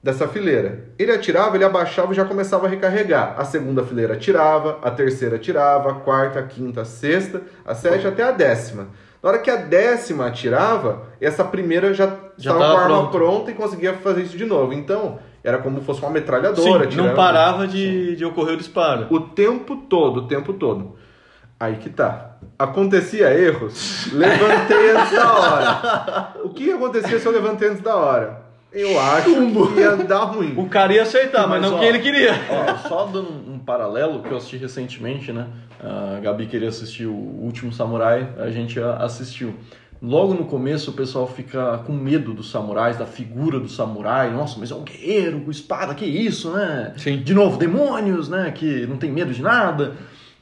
dessa fileira. Ele atirava, ele abaixava e já começava a recarregar. A segunda fileira atirava, a terceira atirava, a quarta, a quinta, a sexta, a sétima até a décima. Na hora que a décima atirava, essa primeira já, Já estava tava com a arma pronto. pronta e conseguia fazer isso de novo. Então, era como se fosse uma Sim, metralhadora. não atirando. parava de, de ocorrer o disparo. O tempo todo, o tempo todo. Aí que tá. Acontecia erros, levantei antes da hora. O que acontecia se eu levantei antes da hora? Eu acho que ia dar ruim. O cara ia acertar, mas, Mas, não ó, quem ele queria. Ó, só dando um, paralelo que eu assisti recentemente, né? A Gabi queria assistir o Último Samurai, a gente assistiu. Logo no começo o pessoal fica com medo dos samurais, da figura do samurai. Nossa, mas é um guerreiro com espada, que isso, né? Sim. De novo, demônios, né? Que não tem medo de nada.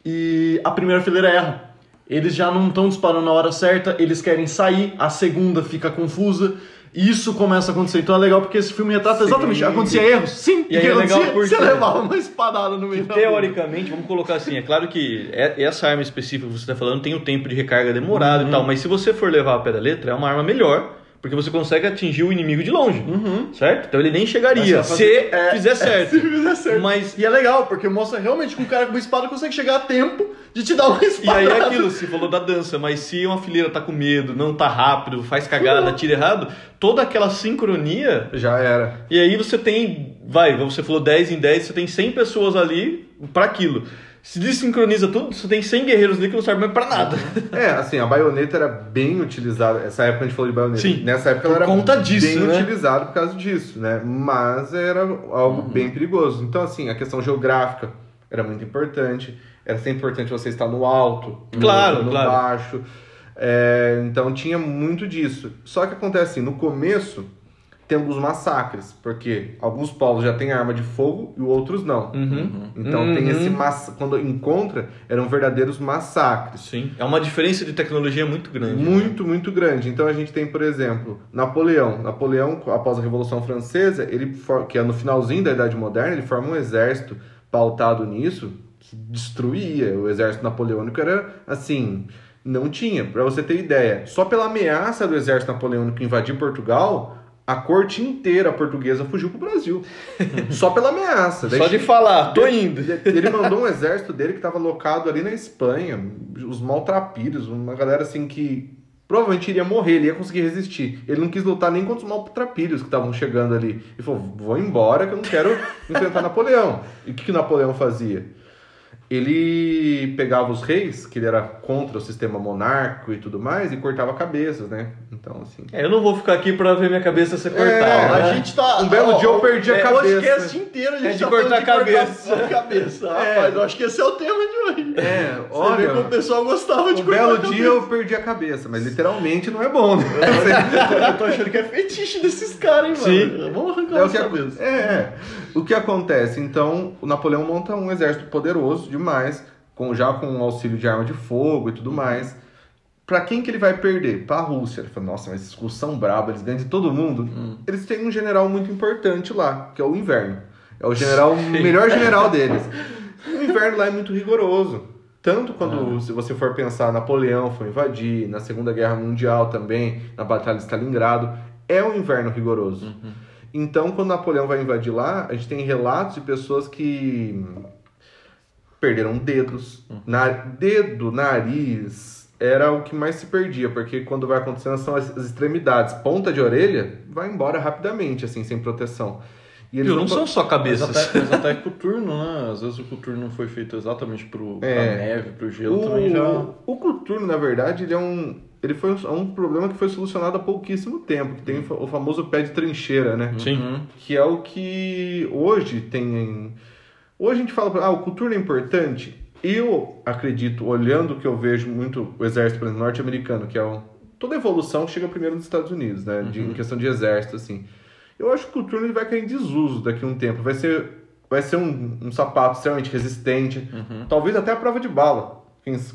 E a primeira fileira erra. Eles já não estão disparando na hora certa, eles querem sair, a segunda fica confusa. Isso começa a acontecer. Então é legal porque esse filme retrata exatamente. Acontecia erros, sim. E aí que é legal porque- Você levava uma espadada no meio da rua. Teoricamente, vamos colocar assim, é claro que é- essa arma específica que você está falando tem o tempo de recarga demorado Uhum. e tal, mas se você for levar a pé da letra, é uma arma melhor, porque você consegue atingir o inimigo de longe, Uhum. certo? Então ele nem chegaria, se é, fizer certo. Se fizer certo. Mas E é legal, porque mostra realmente que um cara com uma espada consegue chegar a tempo de te dar uma E espada. aí é aquilo, você falou da dança, mas se uma fileira tá com medo, não tá rápido, faz cagada, tira errado, toda aquela sincronia, Já era. e aí você tem, vai, você falou 10 em 10, você tem 100 pessoas ali pra aquilo. Se desincroniza tudo, você tem 100 guerreiros ali que não servem mais pra nada. É, assim, a baioneta era bem utilizada. Essa época a gente falou de baioneta. Sim, Nessa época ela era conta disso, bem né? utilizada por causa disso, né? Mas era algo bem perigoso. Então, assim, a questão geográfica era muito importante. Era sempre importante você estar no alto, Claro, no, claro. baixo. É, então tinha muito disso. Só que acontece assim, no começo tem alguns massacres, porque alguns povos já têm arma de fogo e outros não. Uhum. Então Uhum. tem esse massa... quando encontra, eram verdadeiros massacres. Sim, é uma diferença de tecnologia muito grande. né? Muito, muito grande. Então a gente tem, por exemplo, Napoleão. Napoleão, após a Revolução Francesa, ele for- que é no finalzinho da Idade Moderna, ele forma um exército pautado nisso que destruía. O exército napoleônico era assim, não tinha. Para você ter ideia, só pela ameaça do exército napoleônico invadir Portugal, a corte inteira portuguesa fugiu pro Brasil. só pela ameaça. Daí Só de falar, tô indo. ele mandou um exército dele que estava locado ali na Espanha, os maltrapilhos, uma galera assim que provavelmente iria morrer, ele ia conseguir resistir. Ele não quis lutar nem contra os maltrapilhos que estavam chegando ali. Ele falou: vou embora que eu não quero enfrentar Napoleão. E o que, que Napoleão fazia? Ele pegava os reis, que ele era contra o sistema monárquico e tudo mais, e cortava cabeças, né? Então, assim. É, eu não vou ficar aqui pra ver minha cabeça ser cortada. É, né? A gente tá. Um belo dia eu perdi a é, cabeça. O podcast inteiro a gente É de tá cortar falando de a cabeça. cortar a cabeça. É. Rapaz, eu acho que esse é o tema de hoje. É, Você vê olha. como o pessoal gostava de Um cortar belo a cabeça. dia eu perdi a cabeça, mas literalmente não é bom, né? Eu tô achando que é fetiche desses caras, hein, Sim. mano. Vamos arrancar É o, que, cabeças. é, é. o que acontece? Então, o Napoleão monta um exército poderoso demais, com, já com o auxílio de arma de fogo e tudo mais. Pra quem que ele vai perder? Pra Rússia. Ele fala, nossa, mas esses russos são bravos, eles ganham de todo mundo. Eles têm um general muito importante lá, que é o Inverno. É o general, o melhor general deles. O inverno lá é muito rigoroso. Tanto quando, se você for pensar, Napoleão foi invadir, na Segunda Guerra Mundial também, na Batalha de Stalingrado, é um inverno rigoroso. Então, quando Napoleão vai invadir lá, a gente tem relatos de pessoas que perderam dedos. Na, dedo, nariz, era o que mais se perdia, porque quando vai acontecendo são as, as extremidades. Ponta de orelha vai embora rapidamente, assim, sem proteção. E Viu, não po- são só Mas cabeças. até, mas até coturno, né? Às vezes o coturno não foi feito exatamente pro, pra É. neve, pro gelo, também já... O, o coturno, na verdade, ele é um. Ele foi um, um problema que foi solucionado há pouquíssimo tempo, que tem o famoso pé de trincheira, né? Sim. Uhum. Que é o que hoje tem. em- Hoje a gente fala, ah, o coturno é importante. Eu acredito, olhando o que eu vejo muito o exército norte-americano, que é o, toda evolução que chega primeiro nos Estados Unidos, né? De, em questão de exército, assim. Eu acho que o coturno ele vai cair em desuso daqui a um tempo. Vai ser, vai ser um, um sapato extremamente resistente, talvez até a prova de bala.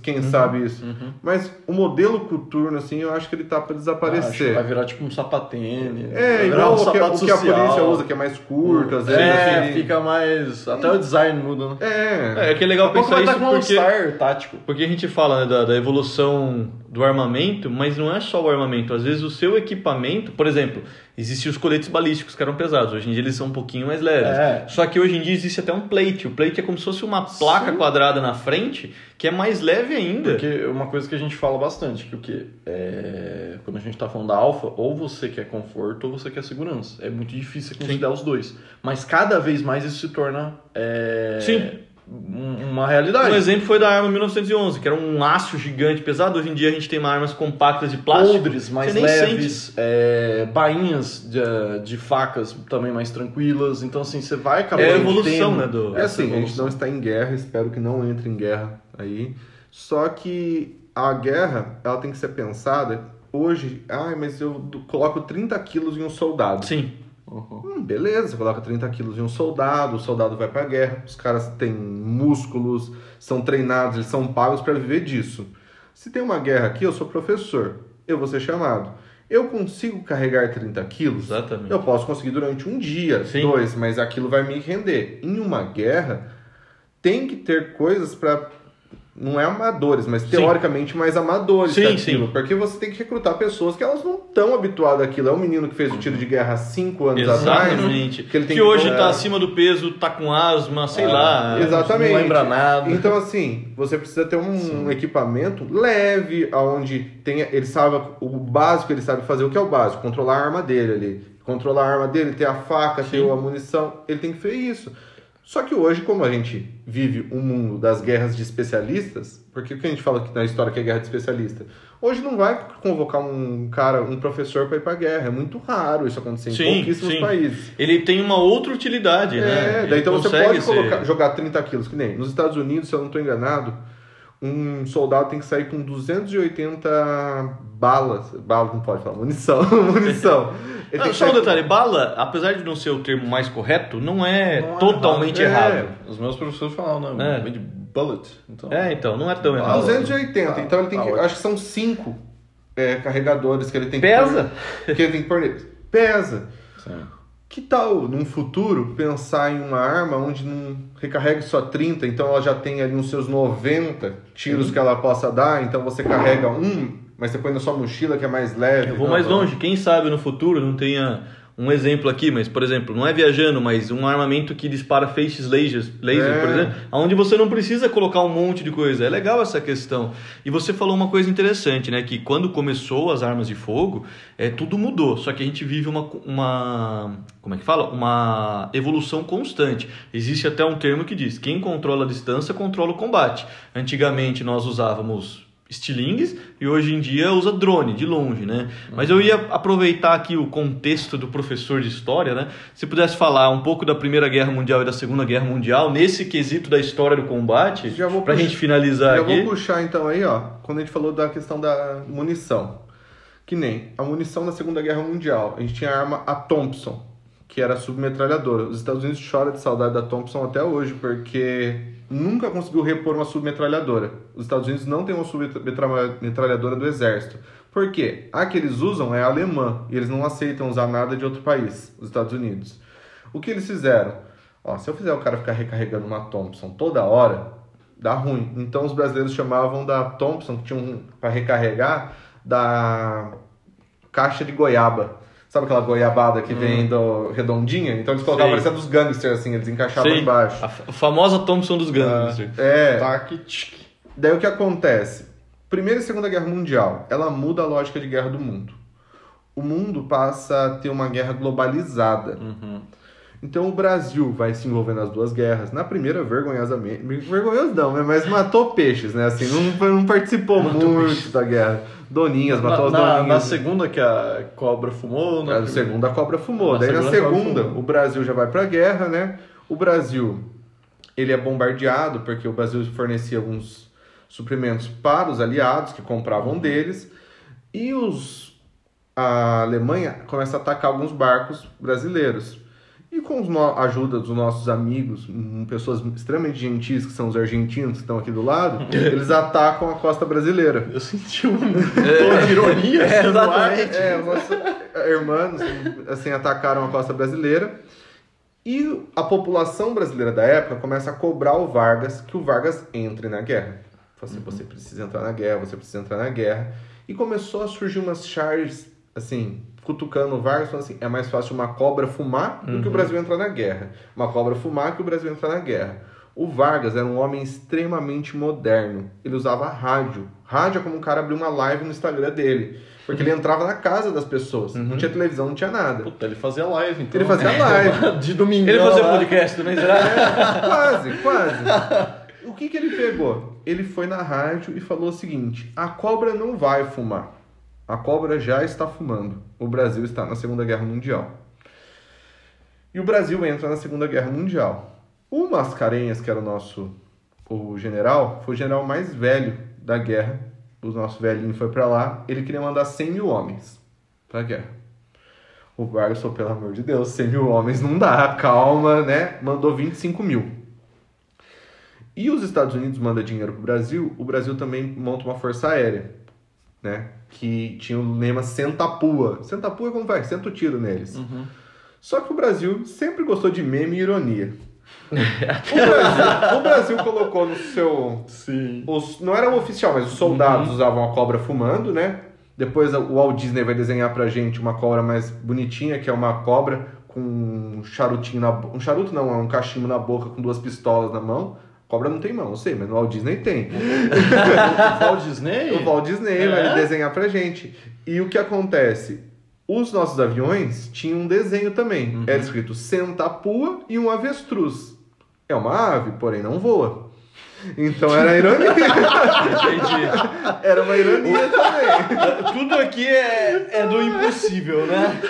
Quem, quem sabe isso. Mas o modelo coturno, assim, eu acho que ele tá para Acho que desaparecer. vai virar tipo um sapatênis. É, vai virar igual um o que, sapato o que a social. polícia usa, que é mais curto, às vezes. É, assim. fica mais... Até o design muda, né? É. É que é legal a pouco pensar isso com um porque... All-Star tático. Porque a gente fala né, da, da evolução do armamento, mas não é só o armamento. Às vezes o seu equipamento, por exemplo, existiam os coletes balísticos que eram pesados. Hoje em dia eles são um pouquinho mais leves. É. Só que hoje em dia existe até um plate. O plate é como se fosse uma placa quadrada na frente, que é mais leve ainda. Porque uma coisa que a gente fala bastante, que o que é, quando a gente tá falando da alfa, ou você quer conforto ou você quer segurança. É muito difícil conciliar os dois. Mas cada vez mais isso se torna é, Sim. Um- uma realidade. Um exemplo foi da arma 1911, que era um aço gigante pesado. Hoje em dia a gente tem armas compactas de plástico. Podres, mais Você nem leves, é, bainhas de, de facas também mais tranquilas. Então, assim, você vai acabar É a evolução, né, do- É essa assim, a gente evolução. não está em guerra, espero que não entre em guerra aí. Só que a guerra, ela tem que ser pensada hoje. Ah, mas eu coloco 30 quilos em um soldado. Sim. Uhum. Hum, beleza, você coloca 30 quilos em um soldado, o soldado vai pra guerra, os caras têm músculos, são treinados, eles são pagos para viver disso. Se tem uma guerra aqui, eu sou professor, eu vou ser chamado. Eu consigo carregar 30 quilos? Exatamente. Eu posso conseguir durante um dia, Sim. dois, mas aquilo vai me render. Em uma guerra, tem que ter coisas para não é amadores, mas Sim. teoricamente mais amadores Sim, que sim. porque você tem que recrutar pessoas que elas não estão habituadas àquilo. É um menino que fez o tiro de guerra há cinco anos atrás, Exatamente. que ele tem que hoje é, tá acima do peso, tá com asma, sei Ah, lá. Exatamente. Não lembra nada. Então, assim, você precisa ter um equipamento leve, aonde tenha, ele sabe o básico, ele sabe fazer o que é o básico, controlar a arma dele ali. Controlar a arma dele, ter a faca, ter Sim. a munição, ele tem que fazer isso. Só que hoje, como a gente vive um mundo das guerras de especialistas, porque o que a gente fala aqui na história que é guerra de especialista? Hoje não vai convocar um cara, um professor para ir pra guerra. É muito raro isso acontecer em Sim, pouquíssimos sim. países. Ele tem uma outra utilidade, né? É, Ele daí então você pode ser- colocar- jogar 30 quilos, que nem nos Estados Unidos, se eu não estou enganado, um soldado tem que sair com 280 balas. Bala não pode falar, munição. munição. Ele Não, só um detalhe, bala, apesar de não ser o termo mais correto, não é Não é totalmente errado. errado. Os meus professores falavam, não, É. vem de bullet. Então, É, então, não é tão com errado. 280, então ele tem que. Ah, acho que são 5 carregadores que ele tem Pesa? que pôr. Que ele tem que pôr nele. Pesa. sim. Que tal, num futuro, pensar em uma arma onde não recarregue só 30, então ela já tem ali uns seus 90 tiros que ela possa dar, então você carrega um, mas você põe na sua mochila que é mais leve. Eu vou mais longe. Quem sabe no futuro não tenha um exemplo aqui, mas, por exemplo, não é viajando, mas um armamento que dispara feixes lasers, laser, É. por exemplo, onde você não precisa colocar um monte de coisa. É legal essa questão. E você falou uma coisa interessante, né? Que quando começou as armas de fogo, é, tudo mudou. Só que a gente vive uma, uma. Como é que fala? Uma evolução constante. Existe até um termo que diz: quem controla a distância controla o combate. Antigamente nós usávamos estilingues e hoje em dia usa drone de longe, né? Mas eu ia aproveitar aqui o contexto do professor de história, né? Se pudesse falar um pouco da Primeira Guerra Mundial e da Segunda Guerra Mundial nesse quesito da história do combate, Já pra puxar- gente finalizar Já aqui. vou puxar então aí, ó, quando a gente falou da questão da munição. Que nem a munição da Segunda Guerra Mundial. A gente tinha a arma a Thompson, que era submetralhadora. Os Estados Unidos choram de saudade da Thompson até hoje, porque nunca conseguiu repor uma submetralhadora. Os Estados Unidos não tem uma submetralhadora do exército. Por quê? A que eles usam é alemã, e eles não aceitam usar nada de outro país, os Estados Unidos. O que eles fizeram? Ó, se eu fizer o cara ficar recarregando uma Thompson toda hora, dá ruim. Então os brasileiros chamavam da Thompson, que tinha um para recarregar, da caixa de goiaba. Sabe aquela goiabada que vem do redondinha? Então eles colocavam parecendo dos gangsters, assim, eles encaixavam Sei, embaixo. A famosa Thompson dos Gangsters. É, Tac, tchic. Daí o que acontece? Primeira e Segunda Guerra Mundial, ela muda a lógica de guerra do mundo. O mundo passa a ter uma guerra globalizada. Então o Brasil vai se envolver nas duas guerras. Na primeira, vergonhosamente. Vergonhoso não, né? Mas matou peixes, né? Assim, não, não participou muito da guerra. Doninhas, matou Na, as na, doninhas. na segunda que a cobra fumou, na Na segunda, a cobra fumou. Na Daí na segunda, a cobra segunda, o Brasil já vai pra guerra, né? O Brasil, ele é bombardeado porque o Brasil fornecia alguns suprimentos para os aliados que compravam deles. E os, a Alemanha começa a atacar alguns barcos brasileiros. E com a ajuda dos nossos amigos, hum, pessoas extremamente gentis, que são os argentinos que estão aqui do lado, eles atacam a costa brasileira. Eu senti um tom de ironia É, assim, exatamente. É, os nossos irmãos, assim, atacaram a costa brasileira. E a população brasileira da época começa a cobrar o Vargas que o Vargas entre na guerra. Assim, você precisa entrar na guerra, você precisa entrar na guerra. E começou a surgir umas charges, assim, cutucando o Vargas, falando assim, é mais fácil uma cobra fumar do que o Brasil entrar na guerra. Uma cobra fumar que o Brasil entrar na guerra. O Vargas era um homem extremamente moderno. Ele usava rádio. Rádio é como um cara abrir uma live no Instagram dele. Porque ele entrava na casa das pessoas. Não tinha televisão, não tinha nada. Puta, ele fazia live, então. Ele fazia live. De domingo. Ele fazia podcast também, será? quase, quase. O que, que ele pegou? Ele foi na rádio e falou o seguinte: a cobra não vai fumar. A cobra já está fumando. O Brasil está na Segunda Guerra Mundial. E o Brasil entra na Segunda Guerra Mundial. O Mascarenhas, que era o nosso o general, foi o general mais velho da guerra. O nosso velhinho foi para lá. Ele queria mandar 100 mil homens para a guerra. O falou, pelo amor de Deus, 100 mil homens não dá, calma, né? Mandou 25 mil. E os Estados Unidos mandam dinheiro pro Brasil, o Brasil também monta uma força aérea, né? Que tinha o lema senta a pua. Senta a pua como vai? Senta o tiro neles. Só que o Brasil sempre gostou de meme e ironia. o, Brasil, o Brasil colocou no seu. Sim. Os, não era o oficial, mas os soldados usavam a cobra fumando, né? Depois o Walt Disney vai desenhar pra gente uma cobra mais bonitinha, que é uma cobra com um charutinho na Um charuto não, é um cachimbo na boca com duas pistolas na mão. Cobra não tem mão, eu sei, mas no Walt Disney tem. O Walt Disney? O Walt Disney É? vai desenhar pra gente. E o que acontece? Os nossos aviões tinham um desenho também. Uhum. Era escrito senta-pua e um avestruz. É uma ave, porém não voa. Então era ironia. Entendi. era uma ironia também. Tudo aqui é, é do impossível, né?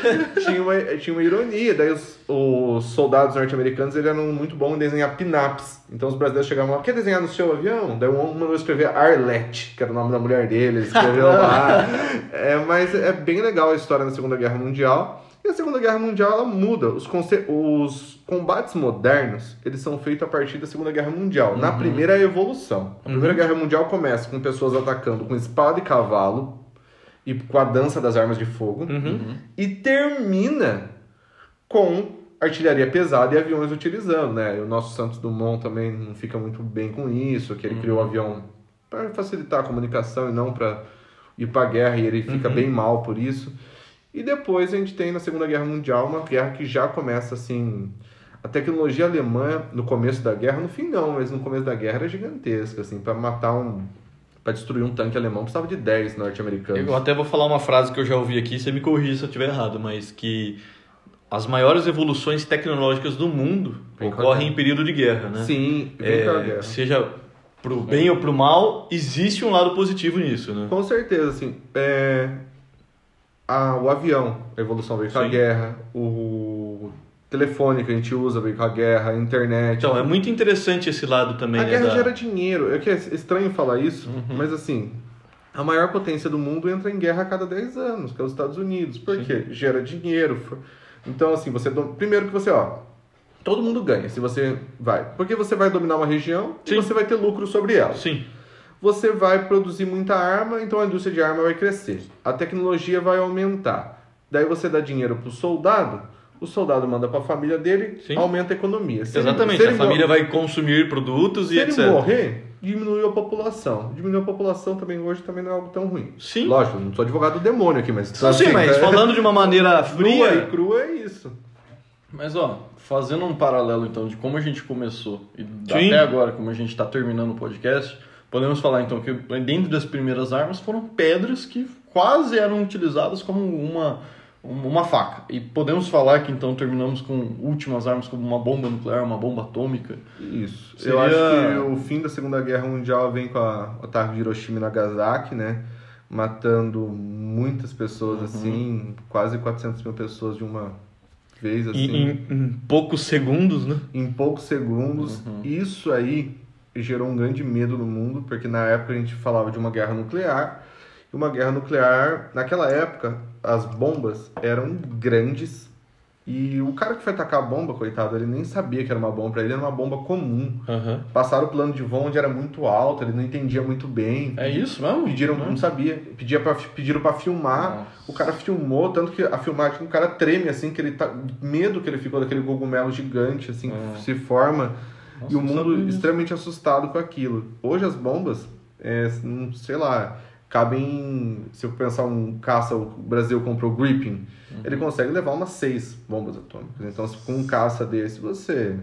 tinha, uma, tinha uma ironia. Daí os, os soldados norte-americanos eles eram muito bons em desenhar pin-ups. Então os brasileiros chegavam lá, quer desenhar no seu avião? Daí um mandou escrever Arlette, que era o nome da mulher dele, ele escreveu lá. É, mas é bem legal a história da Segunda Guerra Mundial. E a Segunda Guerra Mundial ela muda. Os, os combates modernos eles são feitos a partir da Segunda Guerra Mundial. Na primeira a evolução. A Primeira Guerra Mundial começa com pessoas atacando com espada e cavalo e com a dança das armas de fogo e termina com artilharia pesada e aviões utilizando, né? O nosso Santos Dumont também não fica muito bem com isso, que ele criou o avião para facilitar a comunicação e não para ir para guerra e ele fica bem mal por isso. E depois a gente tem na Segunda Guerra Mundial uma guerra que já começa assim, a tecnologia alemã no começo da guerra, no fim não, mas no começo da guerra era gigantesca assim, para matar um para destruir um tanque alemão precisava de 10 norte-americanos. Eu até vou falar uma frase que eu já ouvi aqui, você me corrija se eu estiver errado, mas que as maiores evoluções tecnológicas do mundo Vem com ocorrem em período de guerra, né? Sim, vem com a É, guerra. seja pro bem ou pro mal, existe um lado positivo nisso, né? Com certeza, assim, é... a- o avião, a evolução veio com a Sim. guerra, o telefone que a gente usa veio com a guerra, a internet. Então, é muito interessante esse lado também, a né? guerra da- gera dinheiro. É que é estranho falar isso, mas assim, a maior potência do mundo entra em guerra a cada 10 anos, que é os Estados Unidos. Por quê? Gera dinheiro. Então, assim, você. Primeiro que você, ó. Todo mundo ganha se você vai. Porque você vai dominar uma região Sim. e você vai ter lucro sobre ela Sim, você vai produzir muita arma, então a indústria de arma vai crescer. A tecnologia vai aumentar. Daí você dá dinheiro pro soldado, o soldado manda para a família dele, Sim. aumenta a economia. Se ele- exatamente. se a ele família mor- vai consumir produtos Se e ele etc. morrer, diminuiu a população. Diminuiu a população também hoje também não é algo tão ruim. Sim. Lógico, não sou advogado do demônio aqui, mas Não, sim, mas é- falando de uma maneira nua e fria, crua é isso. Mas ó, fazendo um paralelo então de como a gente começou e Sim. até agora como a gente está terminando o podcast, podemos falar então que dentro das primeiras armas foram pedras que quase eram utilizadas como uma uma faca. E podemos falar que então terminamos com últimas armas como uma bomba nuclear, uma bomba atômica. Isso. Seria- Eu acho que o fim da Segunda Guerra Mundial vem com a- o ataque de Hiroshima e Nagasaki, né? Matando muitas pessoas, Uhum. assim, quase 400 mil pessoas de uma vez, assim, em, em- em poucos segundos, né? em poucos segundos. Isso aí gerou um grande medo no mundo, porque na época a gente falava de uma guerra nuclear. E uma guerra nuclear, naquela época, as bombas eram grandes. E o cara que foi atacar a bomba, coitado, ele nem sabia que era uma bomba, pra ele era uma bomba comum. Aham. Passaram o plano de voo onde era muito alto, ele não entendia muito bem. É isso mesmo? Pediram, não sabia. Pedia pra, pediram pra filmar. Nossa. O cara filmou, tanto que a filmagem, o cara treme assim, que ele tá. Medo que ele ficou daquele cogumelo gigante, assim, que se forma. Nossa, e o mundo extremamente assustado com aquilo. Hoje as bombas, é, não sei lá, cabem. Se eu pensar um caça, o Brasil comprou o Gripping, Uhum. ele consegue levar umas seis bombas atômicas. Então, se com um caça desse, você.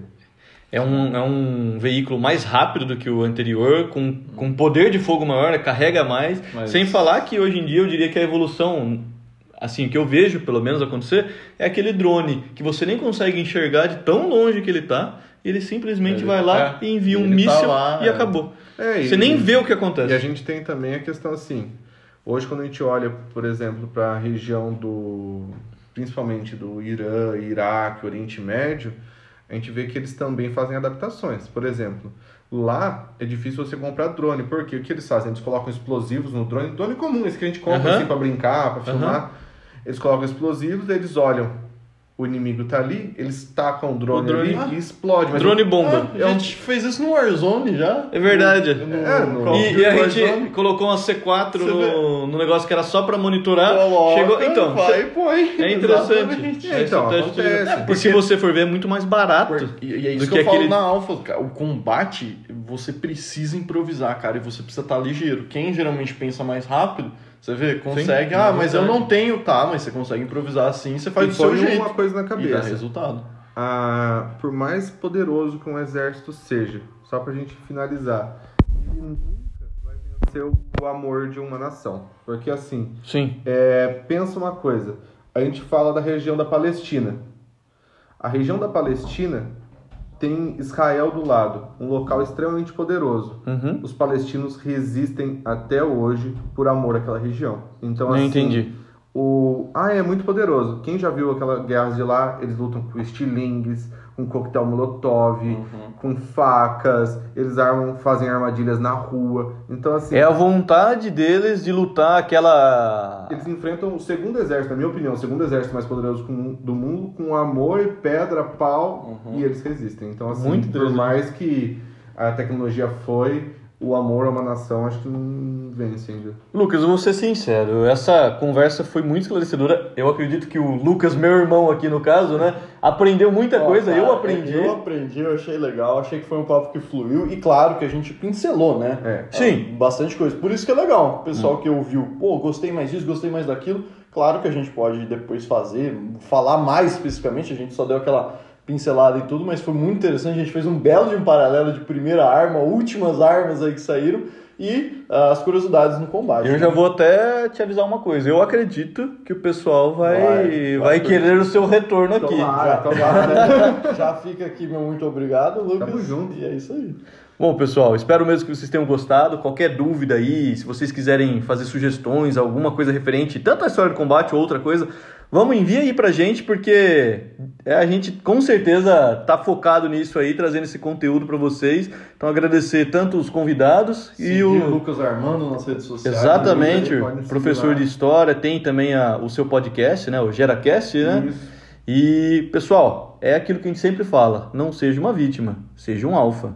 É um, é um veículo mais rápido do que o anterior, com, com poder de fogo maior, carrega mais. Mas- Sem falar que hoje em dia eu diria que a evolução, assim, que eu vejo pelo menos acontecer, é aquele drone que você nem consegue enxergar de tão longe que ele tá. Ele simplesmente Ele- vai lá é, e envia um tá míssil lá, e é. acabou. É, Você e- nem vê o que acontece. E a gente tem também a questão assim, hoje quando a gente olha, por exemplo, para a região do, principalmente do Irã, Iraque, Oriente Médio, a gente vê que eles também fazem adaptações. Por exemplo, lá é difícil você comprar drone, porque o que eles fazem? Eles colocam explosivos no drone, drone comum, esse que a gente compra assim para brincar, para filmar. Eles colocam explosivos, eles olham o inimigo tá ali, eles tacam o drone, O drone- ali e explode. Mas Drone bomba. Ah, a gente fez isso no Warzone já. É verdade. No, É, no- E, e a Duty gente Warzone. colocou uma C4 Você no, no negócio que era só pra monitorar. Coloca, chegou, então, vai e põe. é interessante. É, então, acontece. de- É, E porque- se você for ver, é muito mais barato. E, e é isso do que, que eu falo aquele- na Alpha, cara. O combate, você precisa improvisar, cara, e você precisa estar ligeiro. Quem geralmente pensa mais rápido, você vê, consegue, Sim, ah, mas eu não tenho, tá, mas você consegue improvisar assim, você faz E do seu jeito. uma coisa na E dá cabeça. resultado. Ah, por mais poderoso que um exército seja, só pra gente finalizar, ele nunca vai vencer o amor de uma nação. Porque assim, Sim. é, pensa uma coisa, a gente fala da região da Palestina. A região da Palestina tem Israel do lado, um local extremamente poderoso. Uhum. Os palestinos resistem até hoje por amor àquela região. Então, Não assim, entendi. o... Ah, é muito poderoso. Quem já viu aquelas guerras de lá, eles lutam com estilingues, com coquetel molotov, Uhum. com facas, eles armam, fazem armadilhas na rua. Então, assim, É a vontade deles de lutar aquela. eles enfrentam o segundo exército, na minha opinião, o segundo exército mais poderoso do mundo, com amor, pedra, pau, e eles resistem. Então, assim, Muito por interessante. mais que a tecnologia foi, o amor a uma nação, acho que não vence ainda. Lucas, eu vou ser sincero, essa conversa foi muito esclarecedora. Eu acredito que o Lucas, meu irmão aqui no caso, né, aprendeu muita Ó, coisa, cara, eu aprendi. Eu aprendi, eu achei legal, achei que foi um papo que fluiu e claro que a gente pincelou, né? É. Sim. Ah, Bastante coisa. Por isso que é legal. O pessoal que ouviu, pô, gostei mais disso, gostei mais daquilo. Claro que a gente pode depois fazer, falar mais especificamente, a gente só deu aquela pincelada e tudo, mas foi muito interessante. A gente fez um belo de um paralelo de primeira arma, últimas armas aí que saíram e ah, as curiosidades no combate. Eu né? já vou até te avisar uma coisa. Eu acredito que o pessoal vai, Vai, vai, vai querer o seu retorno aqui. Tomara, Já, tomara. já, já fica aqui meu muito obrigado, Lucas. Tamo junto. E é isso aí. Bom, pessoal, espero mesmo que vocês tenham gostado. Qualquer dúvida aí, se vocês quiserem fazer sugestões, alguma coisa referente, tanto à história do combate ou outra coisa, vamos enviar aí pra gente, porque é, a gente com certeza tá focado nisso aí, trazendo esse conteúdo pra vocês. Então agradecer tanto os convidados e Seguir o Lucas Armando nas redes sociais. Exatamente, seguir professor de história, tem também a- o seu podcast, né, o GeraCast, né? Isso. E, pessoal, é aquilo que a gente sempre fala, não seja uma vítima, seja um alfa.